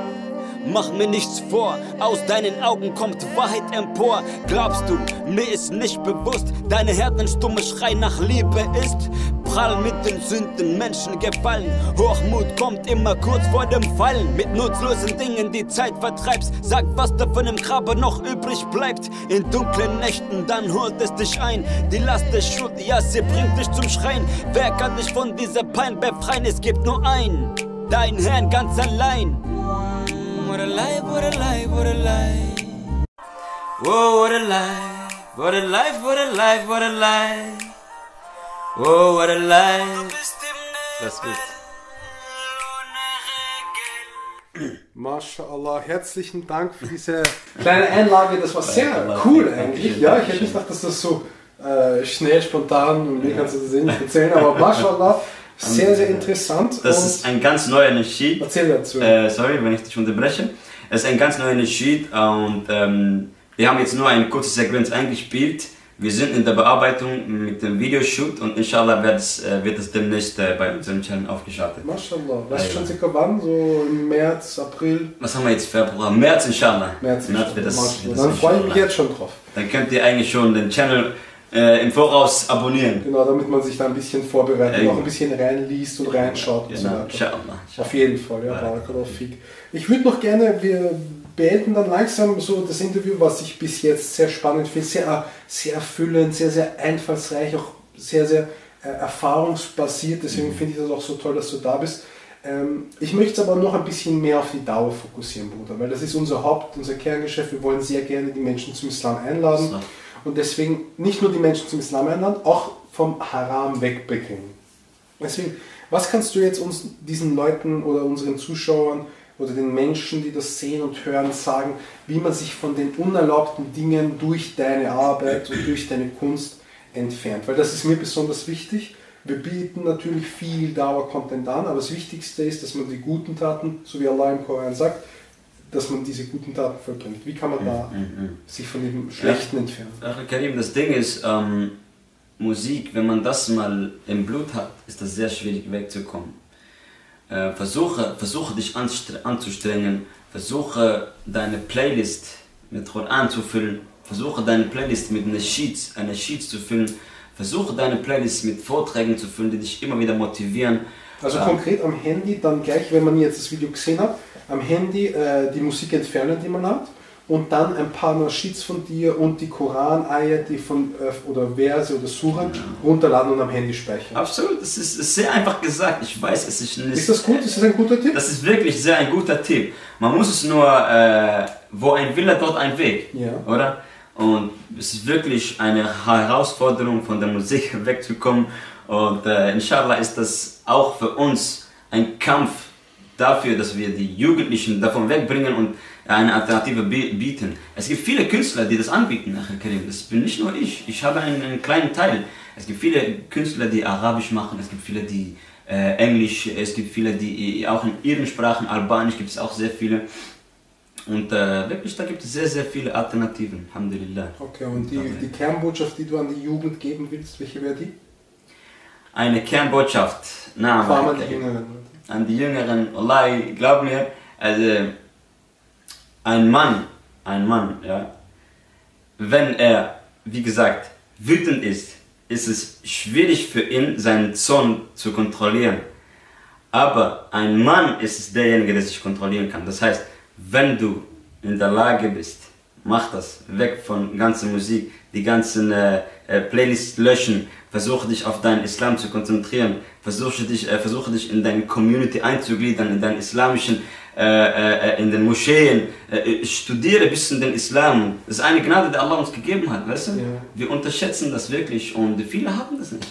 mach mir nichts vor, aus deinen Augen kommt Wahrheit empor. Glaubst du, mir ist nicht bewusst, deine stumme Schrei nach Liebe ist prall mit den Sünden Menschen gefallen. Hochmut kommt immer kurz vor dem Fallen. Mit nutzlosen Dingen die Zeit vertreibst. Sag, was da von dem Grabe noch übrig bleibt. In dunklen Nächten, dann holt es dich ein. Die Last der Schuld, ja, sie bringt dich zum Schreien. Wer kann dich von dieser Pein befreien? Es gibt nur einen, dein Herrn ganz allein. What a life, what a life, what a life. Whoa, what a life, what a life, what a life, what a life. Whoa, what a life. Das ist gut. <clears throat> MashaAllah, herzlichen Dank für diese <laughs> kleine Einlage. Das war sehr cool eigentlich. Ja, ich hätte nicht gedacht, dass das so äh, schnell, spontan und wie kannst du das eh nicht erzählen, aber <laughs> MashaAllah, sehr, sehr interessant. Das ist ein ganz neuer Nasheed. erzähl dazu. Äh, sorry, wenn ich dich unterbreche. Es ist ein ganz neuer Nasheed und ähm, wir haben jetzt nur eine kurze Sequenz eingespielt. Wir sind in der Bearbeitung mit dem Videoshoot und inshallah wird es, äh, wird es demnächst äh, bei unserem Channel aufgeschaltet. MashaAllah. Weißt du schon circa wann? So im März, April? Was haben wir jetzt? Februar? März inshallah. März. März wird das, wird das Dann freue ich mich jetzt schon drauf. Dann könnt ihr eigentlich schon den Channel äh, im Voraus abonnieren. Genau, damit man sich da ein bisschen vorbereitet, Äh, auch ein bisschen reinliest und reinschaut und so Genau, weiter. inshallah. Auf jeden Fall, ja, Barakallahu fik. Ich würde noch gerne, wir beenden dann langsam so das Interview, was ich bis jetzt sehr spannend finde, sehr, sehr erfüllend, sehr, sehr einfallsreich, auch sehr, sehr äh, erfahrungsbasiert. Deswegen finde ich das auch so toll, dass du da bist. Ähm, ich möchte es aber noch ein bisschen mehr auf die Dauer fokussieren, Bruder, weil das ist unser Haupt, unser Kerngeschäft. Wir wollen sehr gerne die Menschen zum Islam einladen So. Und deswegen nicht nur die Menschen zum Islam einladen, auch vom Haram wegbringen. Deswegen, was kannst du jetzt uns, diesen Leuten oder unseren Zuschauern oder den Menschen, die das sehen und hören, sagen, wie man sich von den unerlaubten Dingen durch deine Arbeit und durch deine Kunst entfernt? Weil das ist mir besonders wichtig. Wir bieten natürlich viel Dauer-Content an, aber das Wichtigste ist, dass man die guten Taten, so wie Allah im Koran sagt, dass man diese guten Taten vollbringt. Wie kann man da sich von dem Schlechten entfernen? Ach, Karim, das Ding ist, ähm, Musik, wenn man das mal im Blut hat, ist das sehr schwierig wegzukommen. Äh, versuche, versuche dich anzustrengen, versuche deine Playlist mit Koran zu füllen, versuche deine Playlist mit Nasheeds, eine Sheets zu füllen, versuche deine Playlist mit Vorträgen zu füllen, die dich immer wieder motivieren. Also Ähm, konkret am Handy dann gleich, wenn man jetzt das Video gesehen hat, am Handy äh, die Musik entfernen, die man hat und dann ein paar Nasheeds von dir und die Koran-Eier, die von äh, oder Verse oder Suren runterladen und am Handy speichern. Absolut, das ist, ist sehr einfach gesagt. Ich weiß, es ist nicht. Ist das gut? Ist das ein guter Tipp? Das ist wirklich sehr ein guter Tipp. Man muss es nur, äh, wo ein Wille, dort ein Weg. Ja. Oder? Und es ist wirklich eine Herausforderung, von der Musik <laughs> wegzukommen. Und äh, inshallah ist das auch für uns ein Kampf dafür, dass wir die Jugendlichen davon wegbringen und eine Alternative bi- bieten. Es gibt viele Künstler, die das anbieten, Karim. Das bin nicht nur ich. Ich habe einen, einen kleinen Teil. Es gibt viele Künstler, die Arabisch machen. Es gibt viele, die äh, Englisch. Es gibt viele, die auch in ihren Sprachen, Albanisch gibt es auch sehr viele. Und äh, wirklich, da gibt es sehr, sehr viele Alternativen. Alhamdulillah. Okay, und die, die Kernbotschaft, die du an die Jugend geben willst, welche wäre die? Eine Kernbotschaft. Na, Vor allem an die. Jüngeren. An die Jüngeren, Wallahi, glaub mir, also ein Mann, ein Mann, ja, wenn er, wie gesagt, wütend ist, ist es schwierig für ihn, seinen Zorn zu kontrollieren. Aber ein Mann ist es derjenige, der sich kontrollieren kann. Das heißt, wenn du in der Lage bist, mach das, weg von ganzer Musik, die ganzen äh, äh, Playlists löschen, versuche dich auf deinen Islam zu konzentrieren, versuche dich, äh, versuche dich in deine Community einzugliedern, in deinen islamischen, äh, äh, in den Moscheen, äh, studiere ein bisschen den Islam. Das ist eine Gnade, die Allah uns gegeben hat, weißt du? Ja. Wir unterschätzen das wirklich und viele haben das nicht.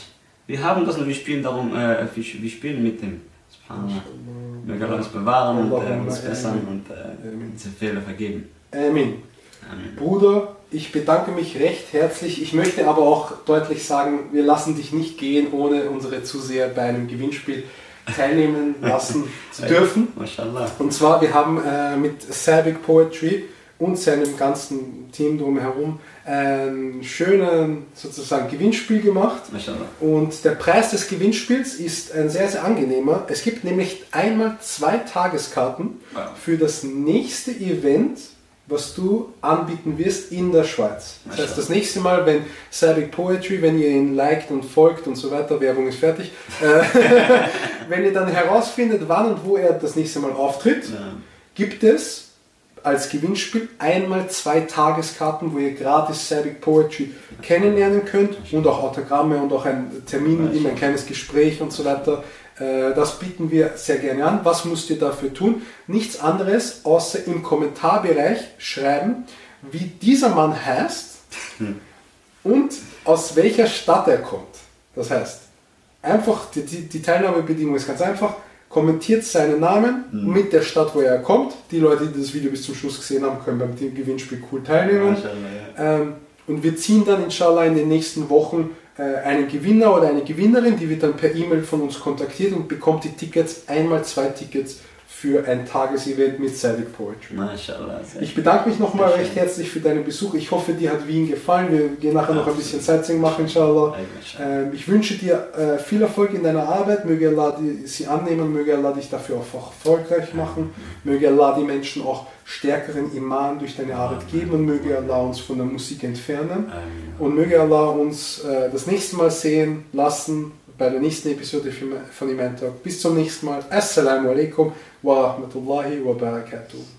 Wir haben das und wir spielen darum, äh, wir, wir spielen mit dem. Subhanallah. Möge Allah uns bewahren und äh, uns bessern und äh, unsere Fehler vergeben. Amen. Bruder, ich bedanke mich recht herzlich. Ich möchte aber auch deutlich sagen, wir lassen dich nicht gehen, ohne unsere Zuseher bei einem Gewinnspiel teilnehmen <laughs> lassen zu dürfen. Mashallah. Und zwar, wir haben äh, mit Savic Poetry und seinem ganzen Team drumherum ein schönen sozusagen Gewinnspiel gemacht. Mashallah. Und der Preis des Gewinnspiels ist ein sehr, sehr angenehmer. Es gibt nämlich einmal zwei Tageskarten Wow. für das nächste Event, was du anbieten wirst in der Schweiz. Das heißt, das nächste Mal, wenn Sabic Poetry, wenn ihr ihn liked und folgt und so weiter, Werbung ist fertig, äh, <laughs> wenn ihr dann herausfindet, wann und wo er das nächste Mal auftritt, gibt es als Gewinnspiel einmal zwei Tageskarten, wo ihr gratis Sabic Poetry kennenlernen könnt und auch Autogramme und auch einen Termin mit ihm, ein kleines Gespräch und so weiter. Äh, Das bieten wir sehr gerne an. Was müsst ihr dafür tun? Nichts anderes, außer im Kommentarbereich schreiben, wie dieser Mann heißt und aus welcher Stadt er kommt. Das heißt, einfach die, die, die Teilnahmebedingung ist ganz einfach. Kommentiert seinen Namen mit der Stadt, wo er kommt. Die Leute, die das Video bis zum Schluss gesehen haben, können beim Gewinnspiel cool teilnehmen. Ähm, und wir ziehen dann inshallah in den nächsten Wochen einen Gewinner oder eine Gewinnerin, die wird dann per E-Mail von uns kontaktiert und bekommt die Tickets, einmal zwei Tickets für ein Tagesevent mit Sadik Poetry. MashaAllah. sehr Ich bedanke mich nochmal recht herzlich für deinen Besuch. Ich hoffe, dir hat Wien gefallen. Wir gehen nachher noch ein bisschen Sightseeing machen, inshallah. Ähm, ich wünsche dir äh, viel Erfolg in deiner Arbeit. Möge Allah sie annehmen, möge Allah dich dafür auch erfolgreich machen. Möge Allah die Menschen auch stärkeren Iman durch deine Arbeit geben und möge Allah uns von der Musik entfernen. Und möge Allah uns äh, das nächste Mal sehen lassen bei der nächsten Episode von Iman Talk. Bis zum nächsten Mal. Assalamu alaikum wa rahmatullahi wa barakatuh.